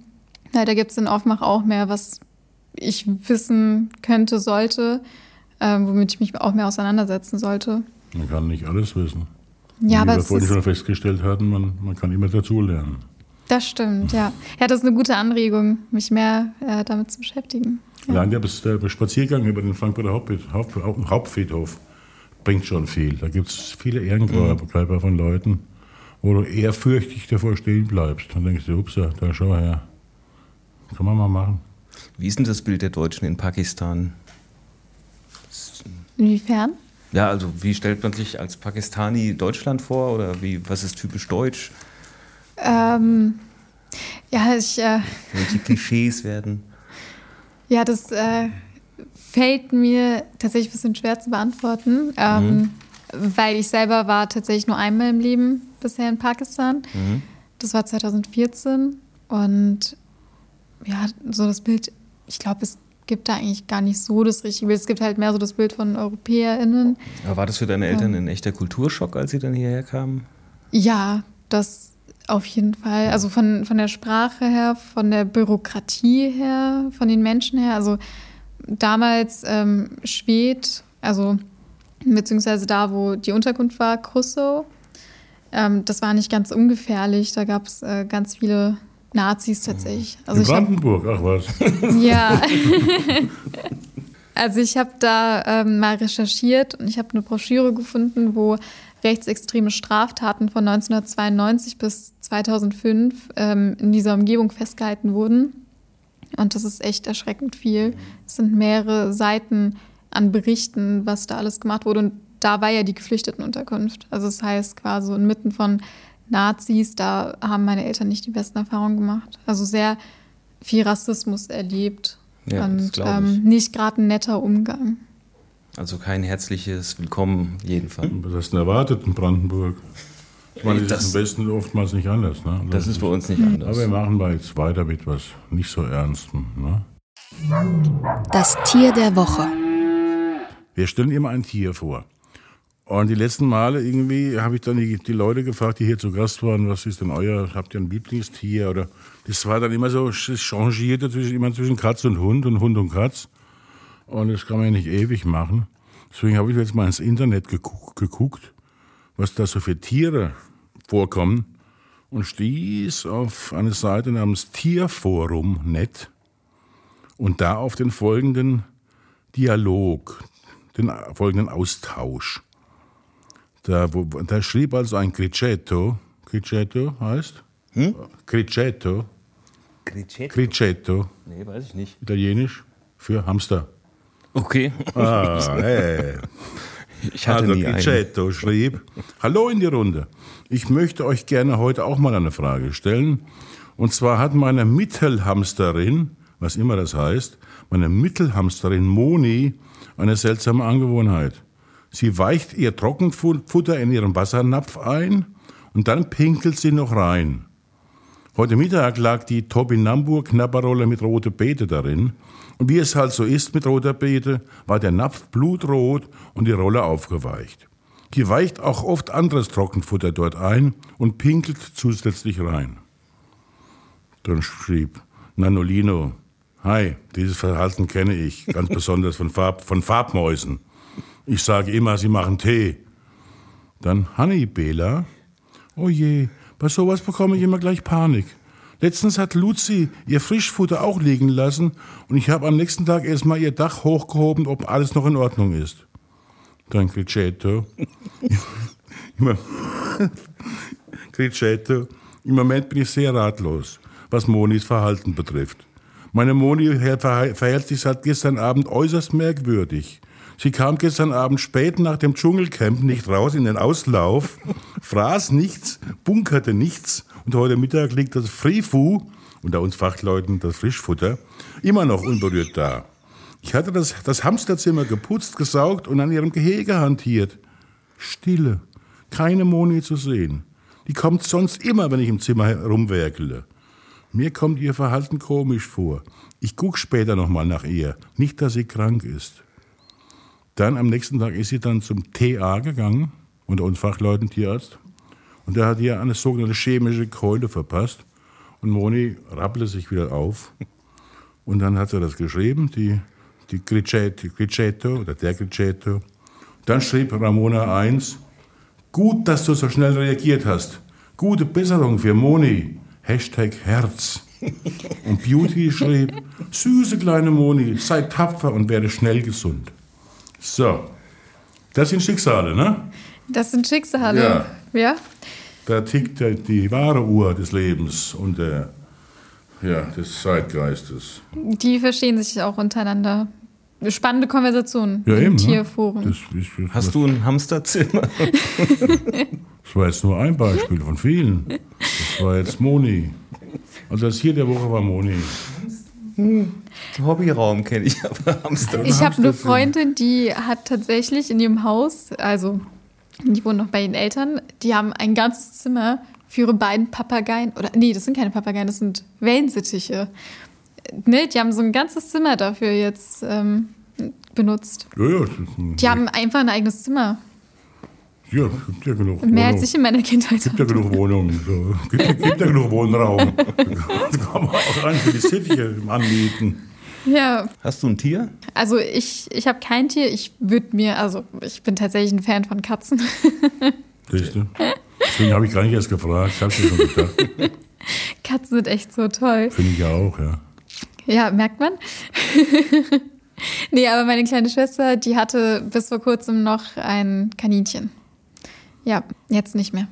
Weil da gibt es in Aufmach auch mehr, was ich wissen könnte, sollte, äh, womit ich mich auch mehr auseinandersetzen sollte. Man kann nicht alles wissen. Ja, Wie aber wir vorhin schon festgestellt hatten, man, man kann immer dazulernen. Das stimmt, ja. Ja, das ist eine gute Anregung, mich mehr äh, damit zu beschäftigen. Ja. Allein der, der Spaziergang über den Frankfurter Hauptfriedhof bringt schon viel. Da gibt es viele Ehrengräber von Leuten, wo du ehrfürchtig davor stehen bleibst. Dann denkst du, ups, da schau her. Kann man mal machen. Wie ist denn das Bild der Deutschen in Pakistan? Inwiefern? Ja, also wie stellt man sich als Pakistani Deutschland vor oder wie, was ist typisch deutsch? Ähm, ja, ich. Äh, Welche Klischees werden? Ja, das äh, fällt mir tatsächlich ein bisschen schwer zu beantworten, ähm, mhm. weil ich selber war tatsächlich nur einmal im Leben bisher in Pakistan. Mhm. Das war 2014 und ja, so das Bild, ich glaube, es gibt da eigentlich gar nicht so das richtige Bild. Es gibt halt mehr so das Bild von EuropäerInnen. Aber war das für deine Eltern ein echter Kulturschock, als sie dann hierher kamen? Ja, das auf jeden Fall. Also von, von der Sprache her, von der Bürokratie her, von den Menschen her. Also damals ähm, Schwed, also beziehungsweise da, wo die Unterkunft war, Crusoe. Ähm, das war nicht ganz ungefährlich. Da gab es äh, ganz viele Nazis tatsächlich. Also In Brandenburg, hab, ach was. Ja. also ich habe da ähm, mal recherchiert und ich habe eine Broschüre gefunden, wo rechtsextreme Straftaten von 1992 bis 2005 ähm, in dieser Umgebung festgehalten wurden. Und das ist echt erschreckend viel. Es sind mehrere Seiten an Berichten, was da alles gemacht wurde. Und da war ja die Geflüchtetenunterkunft. Also das heißt quasi inmitten von Nazis, da haben meine Eltern nicht die besten Erfahrungen gemacht. Also sehr viel Rassismus erlebt ja, und ähm, nicht gerade ein netter Umgang. Also kein herzliches Willkommen jedenfalls. Was hast du denn erwartet in Brandenburg? Ich meine, das, das ist im Westen oftmals nicht anders. Ne? Das, das ist bei uns nicht anders. Aber wir machen mal jetzt weiter mit was nicht so Ernstem. Ne? Das Tier der Woche. Wir stellen immer ein Tier vor. Und die letzten Male irgendwie habe ich dann die, die, Leute gefragt, die hier zu Gast waren, was ist denn euer, habt ihr ein Lieblingstier? Oder das war dann immer so, es changierte zwischen, immer zwischen Katz und Hund und Hund und Katz. Und das kann man ja nicht ewig machen. Deswegen habe ich jetzt mal ins Internet geguckt, geguckt was da so für Tiere vorkommen und stieß auf eine Seite namens Tierforum.net und da auf den folgenden Dialog, den folgenden Austausch. Da, wo, da schrieb also ein Criceto, Criceto heißt? Hm? Criceto. Criceto? Criceto. Nee, weiß ich nicht. Italienisch für Hamster. Okay. Ah, hey. Ich hatte also nie Criceto schrieb, Hallo in die Runde. Ich möchte euch gerne heute auch mal eine Frage stellen. Und zwar hat meine Mittelhamsterin, was immer das heißt, meine Mittelhamsterin Moni eine seltsame Angewohnheit. Sie weicht ihr Trockenfutter in ihren Wassernapf ein und dann pinkelt sie noch rein. Heute Mittag lag die Topinambur Knapperrolle mit rote Beete darin. Und wie es halt so ist mit roter Beete, war der Napf blutrot und die Rolle aufgeweicht. Die weicht auch oft anderes Trockenfutter dort ein und pinkelt zusätzlich rein. Dann schrieb Nanolino, Hi, dieses Verhalten kenne ich, ganz besonders von, Farb, von Farbmäusen. Ich sage immer, sie machen Tee. Dann Honey Bela, oh je, bei sowas bekomme ich immer gleich Panik. Letztens hat Luzi ihr Frischfutter auch liegen lassen und ich habe am nächsten Tag erstmal ihr Dach hochgehoben, ob alles noch in Ordnung ist. Dann Criceto. Criceto. Im Moment bin ich sehr ratlos, was Monis Verhalten betrifft. Meine Moni verhält sich seit gestern Abend äußerst merkwürdig. Sie kam gestern Abend spät nach dem Dschungelcamp nicht raus in den Auslauf, fraß nichts, bunkerte nichts und heute Mittag liegt das Freefu, unter uns Fachleuten das Frischfutter, immer noch unberührt da. Ich hatte das, das Hamsterzimmer geputzt, gesaugt und an ihrem Gehege hantiert. Stille, keine Moni zu sehen. Die kommt sonst immer, wenn ich im Zimmer herumwerkele. Mir kommt ihr Verhalten komisch vor. Ich guck später nochmal nach ihr. Nicht, dass sie krank ist. Dann am nächsten Tag ist sie dann zum TA gegangen, unter uns Fachleuten Tierarzt. Und der hat ihr eine sogenannte chemische Keule verpasst. Und Moni rappelte sich wieder auf. Und dann hat sie das geschrieben, die, die Criceto oder der Criceto. Dann schrieb Ramona 1, gut, dass du so schnell reagiert hast. Gute Besserung für Moni. Hashtag Herz. Und Beauty schrieb, süße kleine Moni, sei tapfer und werde schnell gesund. So, das sind Schicksale, ne? Das sind Schicksale, ja. ja. Da tickt die wahre Uhr des Lebens und der, ja, des Zeitgeistes. Die verstehen sich auch untereinander. Spannende Konversation ja, im eben? Tierforum. Ne? Das, ich, ich, Hast du ein Hamsterzimmer? das war jetzt nur ein Beispiel von vielen. Das war jetzt Moni. Also das hier der Woche war Moni. Hm. Hobbyraum kenne ich, aber Hamster. Ich habe eine Freundin, die hat tatsächlich in ihrem Haus, also die wohnen noch bei ihren Eltern, die haben ein ganzes Zimmer für ihre beiden Papageien. Oder nee, das sind keine Papageien, das sind Wellensittiche. Ne, die haben so ein ganzes Zimmer dafür jetzt ähm, benutzt. Ja, ja, die haben einfach ein eigenes Zimmer. Ja, gibt ja genug. Mehr Wohnung. als ich in meiner Kindheit. Gibt ja genug Wohnungen. So. Gibt, gibt ja genug Wohnraum. da kann man auch rein für die City anmieten. Ja. Hast du ein Tier? Also ich, ich habe kein Tier. Ich würde mir, also ich bin tatsächlich ein Fan von Katzen. Siehst du? Deswegen habe ich gar nicht erst gefragt. Ich habe mir schon gedacht. Katzen sind echt so toll. Finde ich ja auch, ja. Ja, merkt man. nee, aber meine kleine Schwester, die hatte bis vor kurzem noch ein Kaninchen. Ja, jetzt nicht mehr.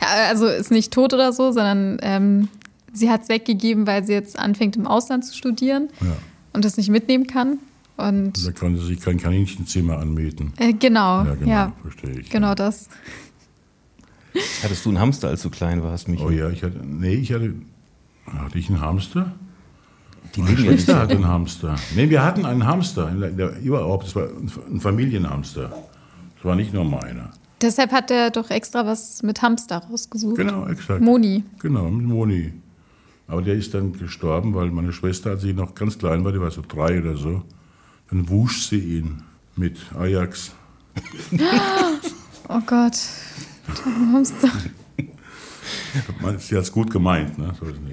Ja, also ist nicht tot oder so, sondern ähm, sie hat es weggegeben, weil sie jetzt anfängt im Ausland zu studieren ja. und das nicht mitnehmen kann. Und Da konnte sie sich kein Kaninchenzimmer anmieten. äh, genau, Ja, ja, genau, verstehe ich. genau das. Hattest du einen Hamster, als du klein warst, Michael? Oh ja, ich hatte, nee, ich hatte, hatte ich einen Hamster? Die Meine ja. Schwester hatte einen Hamster. Nee, wir hatten einen Hamster, überhaupt, das war ein, ein Familienhamster. Das war nicht nur meiner. Deshalb hat er doch extra was mit Hamster rausgesucht. Genau, exakt. Moni. Genau, mit Moni. Aber der ist dann gestorben, weil meine Schwester, als sie noch ganz klein war, die war so drei oder so, dann wusch sie ihn mit Ajax. Oh Gott. Der Hamster. Sie hat es gut gemeint. Ne? So ist nicht.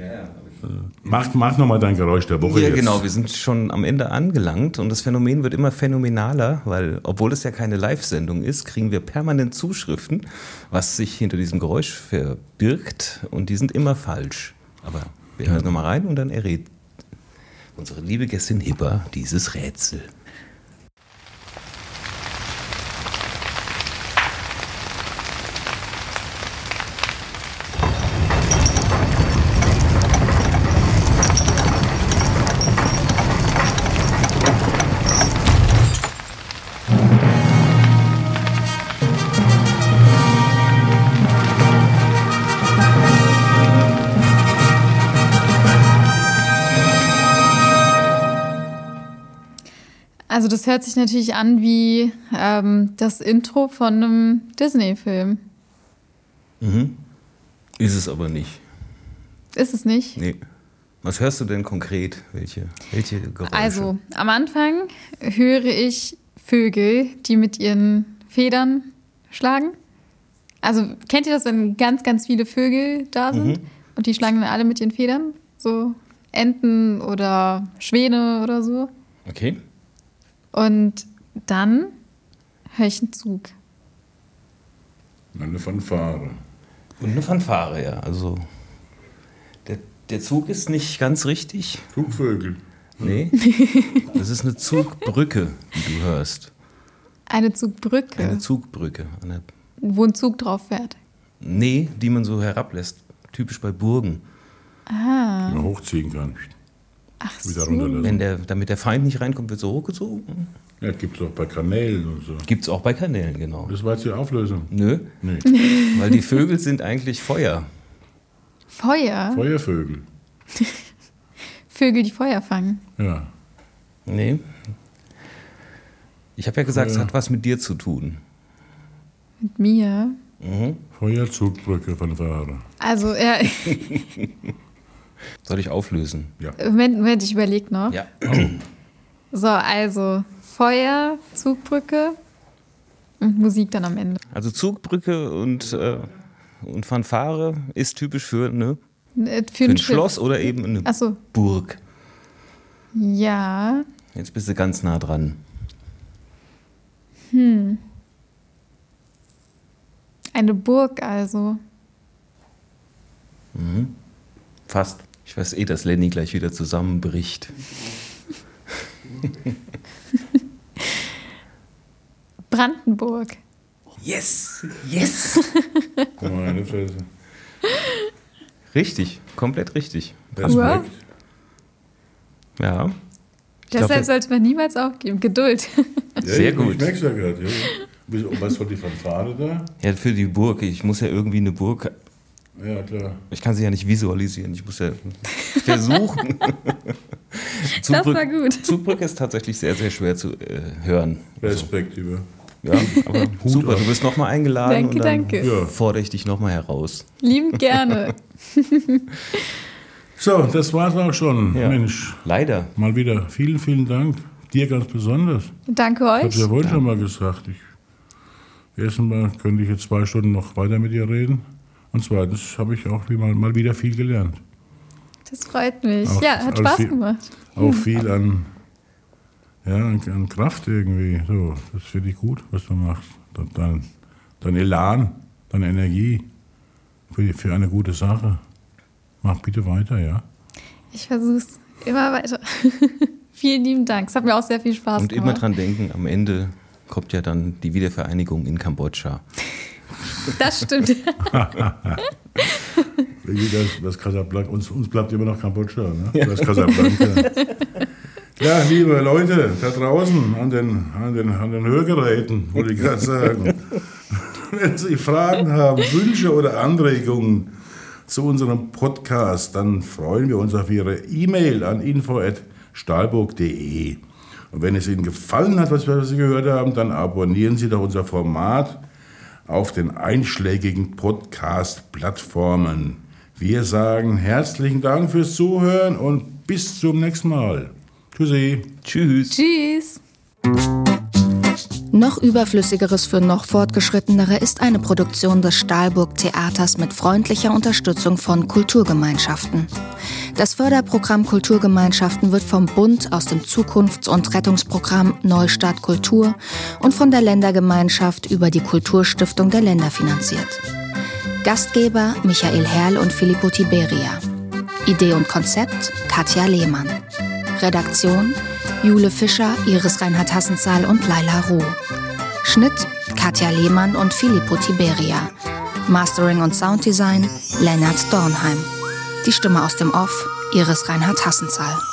Mach, mach nochmal dein Geräusch der Woche Ja, jetzt. genau. Wir sind schon am Ende angelangt und das Phänomen wird immer phänomenaler, weil, obwohl es ja keine Live-Sendung ist, kriegen wir permanent Zuschriften, was sich hinter diesem Geräusch verbirgt und die sind immer falsch. Aber wir hören nochmal rein und dann errät unsere liebe Gästin Hipper dieses Rätsel. Das hört sich natürlich an wie ähm, das Intro von einem Disney-Film. Ist es aber nicht. Ist es nicht? Nee. Was hörst du denn konkret? Welche, welche Geräusche? Also, am Anfang höre ich Vögel, die mit ihren Federn schlagen. Also, kennt ihr das, wenn ganz, ganz viele Vögel da sind und die schlagen dann alle mit ihren Federn? So Enten oder Schwäne oder so. Okay. Und dann höre ich einen Zug. Eine Fanfare. Und eine Fanfare, ja. Also der, der Zug ist nicht ganz richtig. Zugvögel. Nee. Das ist eine Zugbrücke, die du hörst. Eine Zugbrücke, Eine Zugbrücke. Eine, wo ein Zug drauf fährt. nee, die man so herablässt. Typisch bei Burgen. die man hochziehen kann. Ach Wieder so. runterlassen. Wenn der, damit der Feind nicht reinkommt, wird so hochgezogen. Ja, gibt es auch bei Kanälen und so. Gibt es auch bei Kanälen, genau. Das war jetzt die Auflösung. Nö, Nee. weil die Vögel sind eigentlich Feuer. Feuer? Feuervögel. Vögel, die Feuer fangen. Ja. Nee. Ich habe ja gesagt, es Feuer. hat was mit dir zu tun. Mit mir. Feuerzugbrücke, Fanfare. Also, ja, Soll ich auflösen? Ja. Moment, Moment, ich überlege noch. Ja. So, also Feuer, Zugbrücke und Musik dann am Ende. Also Zugbrücke und, äh, und Fanfare ist typisch für, Äh, Für für ein. Schloss oder eben eine Achso, Burg. ja. Jetzt bist du ganz nah dran. Eine Burg also. Fast. Ich weiß eh, dass Lenny gleich wieder zusammenbricht. Brandenburg. Yes! Yes! Guck mal, eine Fresse. richtig, komplett richtig. Respekt. Ja. Deshalb glaub, sollte man niemals aufgeben. Geduld. Ja, Sehr ich- gut. Ich merk's ja gerade. Ja. Wieso- Was war die Fanfare da? ja, für die Burg. Ich muss ja irgendwie eine Burg. Ja, klar. Ich kann sie ja nicht visualisieren. Ich muss ja versuchen. Das war gut. Zugbrücke ist tatsächlich sehr, sehr schwer zu äh, hören. Respekt über. Ja, aber super. Du wirst nochmal eingeladen. Danke, und dann danke. Ja. fordere ich dich nochmal heraus. Liebend gerne. So, das war's auch schon. Ja. Mensch, Leider. mal wieder vielen, vielen Dank. Dir ganz besonders. Danke Ich habe euch. ja vorhin schon mal gesagt. Ich, erstens mal könnte ich jetzt zwei Stunden noch weiter mit dir reden. Und zweitens habe ich auch wie mal, mal wieder viel gelernt. Das freut mich. Auch- Ja, hat Spaß viel- gemacht. Auch viel an, ja, an, Kraft irgendwie. So, das finde ich gut, was du machst. Dein, dein Elan, deine Energie. für, für eine gute Sache. Mach bitte weiter, ja. Ich versuch's immer weiter. Vielen lieben Dank. Es hat mir auch sehr viel Spaß Und gemacht. immer dran denken, am Ende kommt ja dann die Wiedervereinigung in Kambodscha. Das stimmt. Das, das Casablanca, uns, uns bleibt immer noch Kambodscha, ne? Das Casablanca. Ja, liebe Leute da draußen an den, an den, an den Hörgeräten, wollte ich gerade sagen. Wenn Sie Fragen haben, Wünsche oder Anregungen zu unserem Podcast, dann freuen wir uns auf Ihre E-Mail an info.stahlburg.de. Und wenn es Ihnen gefallen hat, was wir Sie gehört haben, dann abonnieren Sie doch unser Format auf den einschlägigen Podcast-Plattformen. Wir sagen herzlichen Dank fürs Zuhören und bis zum nächsten Mal. Tschüssi. Tschüss. Tschüss. Noch überflüssigeres für noch fortgeschrittenere ist eine Produktion des Stahlburg Theaters mit freundlicher Unterstützung von Kulturgemeinschaften. Das Förderprogramm Kulturgemeinschaften wird vom Bund aus dem Zukunfts- und Rettungsprogramm Neustart Kultur und von der Ländergemeinschaft über die Kulturstiftung der Länder finanziert. Gastgeber Michael Herrl und Filippo Tiberia. Idee und Konzept Katja Lehmann. Redaktion Jule Fischer, Iris Reinhard Hassenzahl und Laila Ruh. Schnitt Katja Lehmann und Filippo Tiberia. Mastering und Sounddesign Lennart Dornheim. Die Stimme aus dem Off Iris Reinhard Hassenzahl.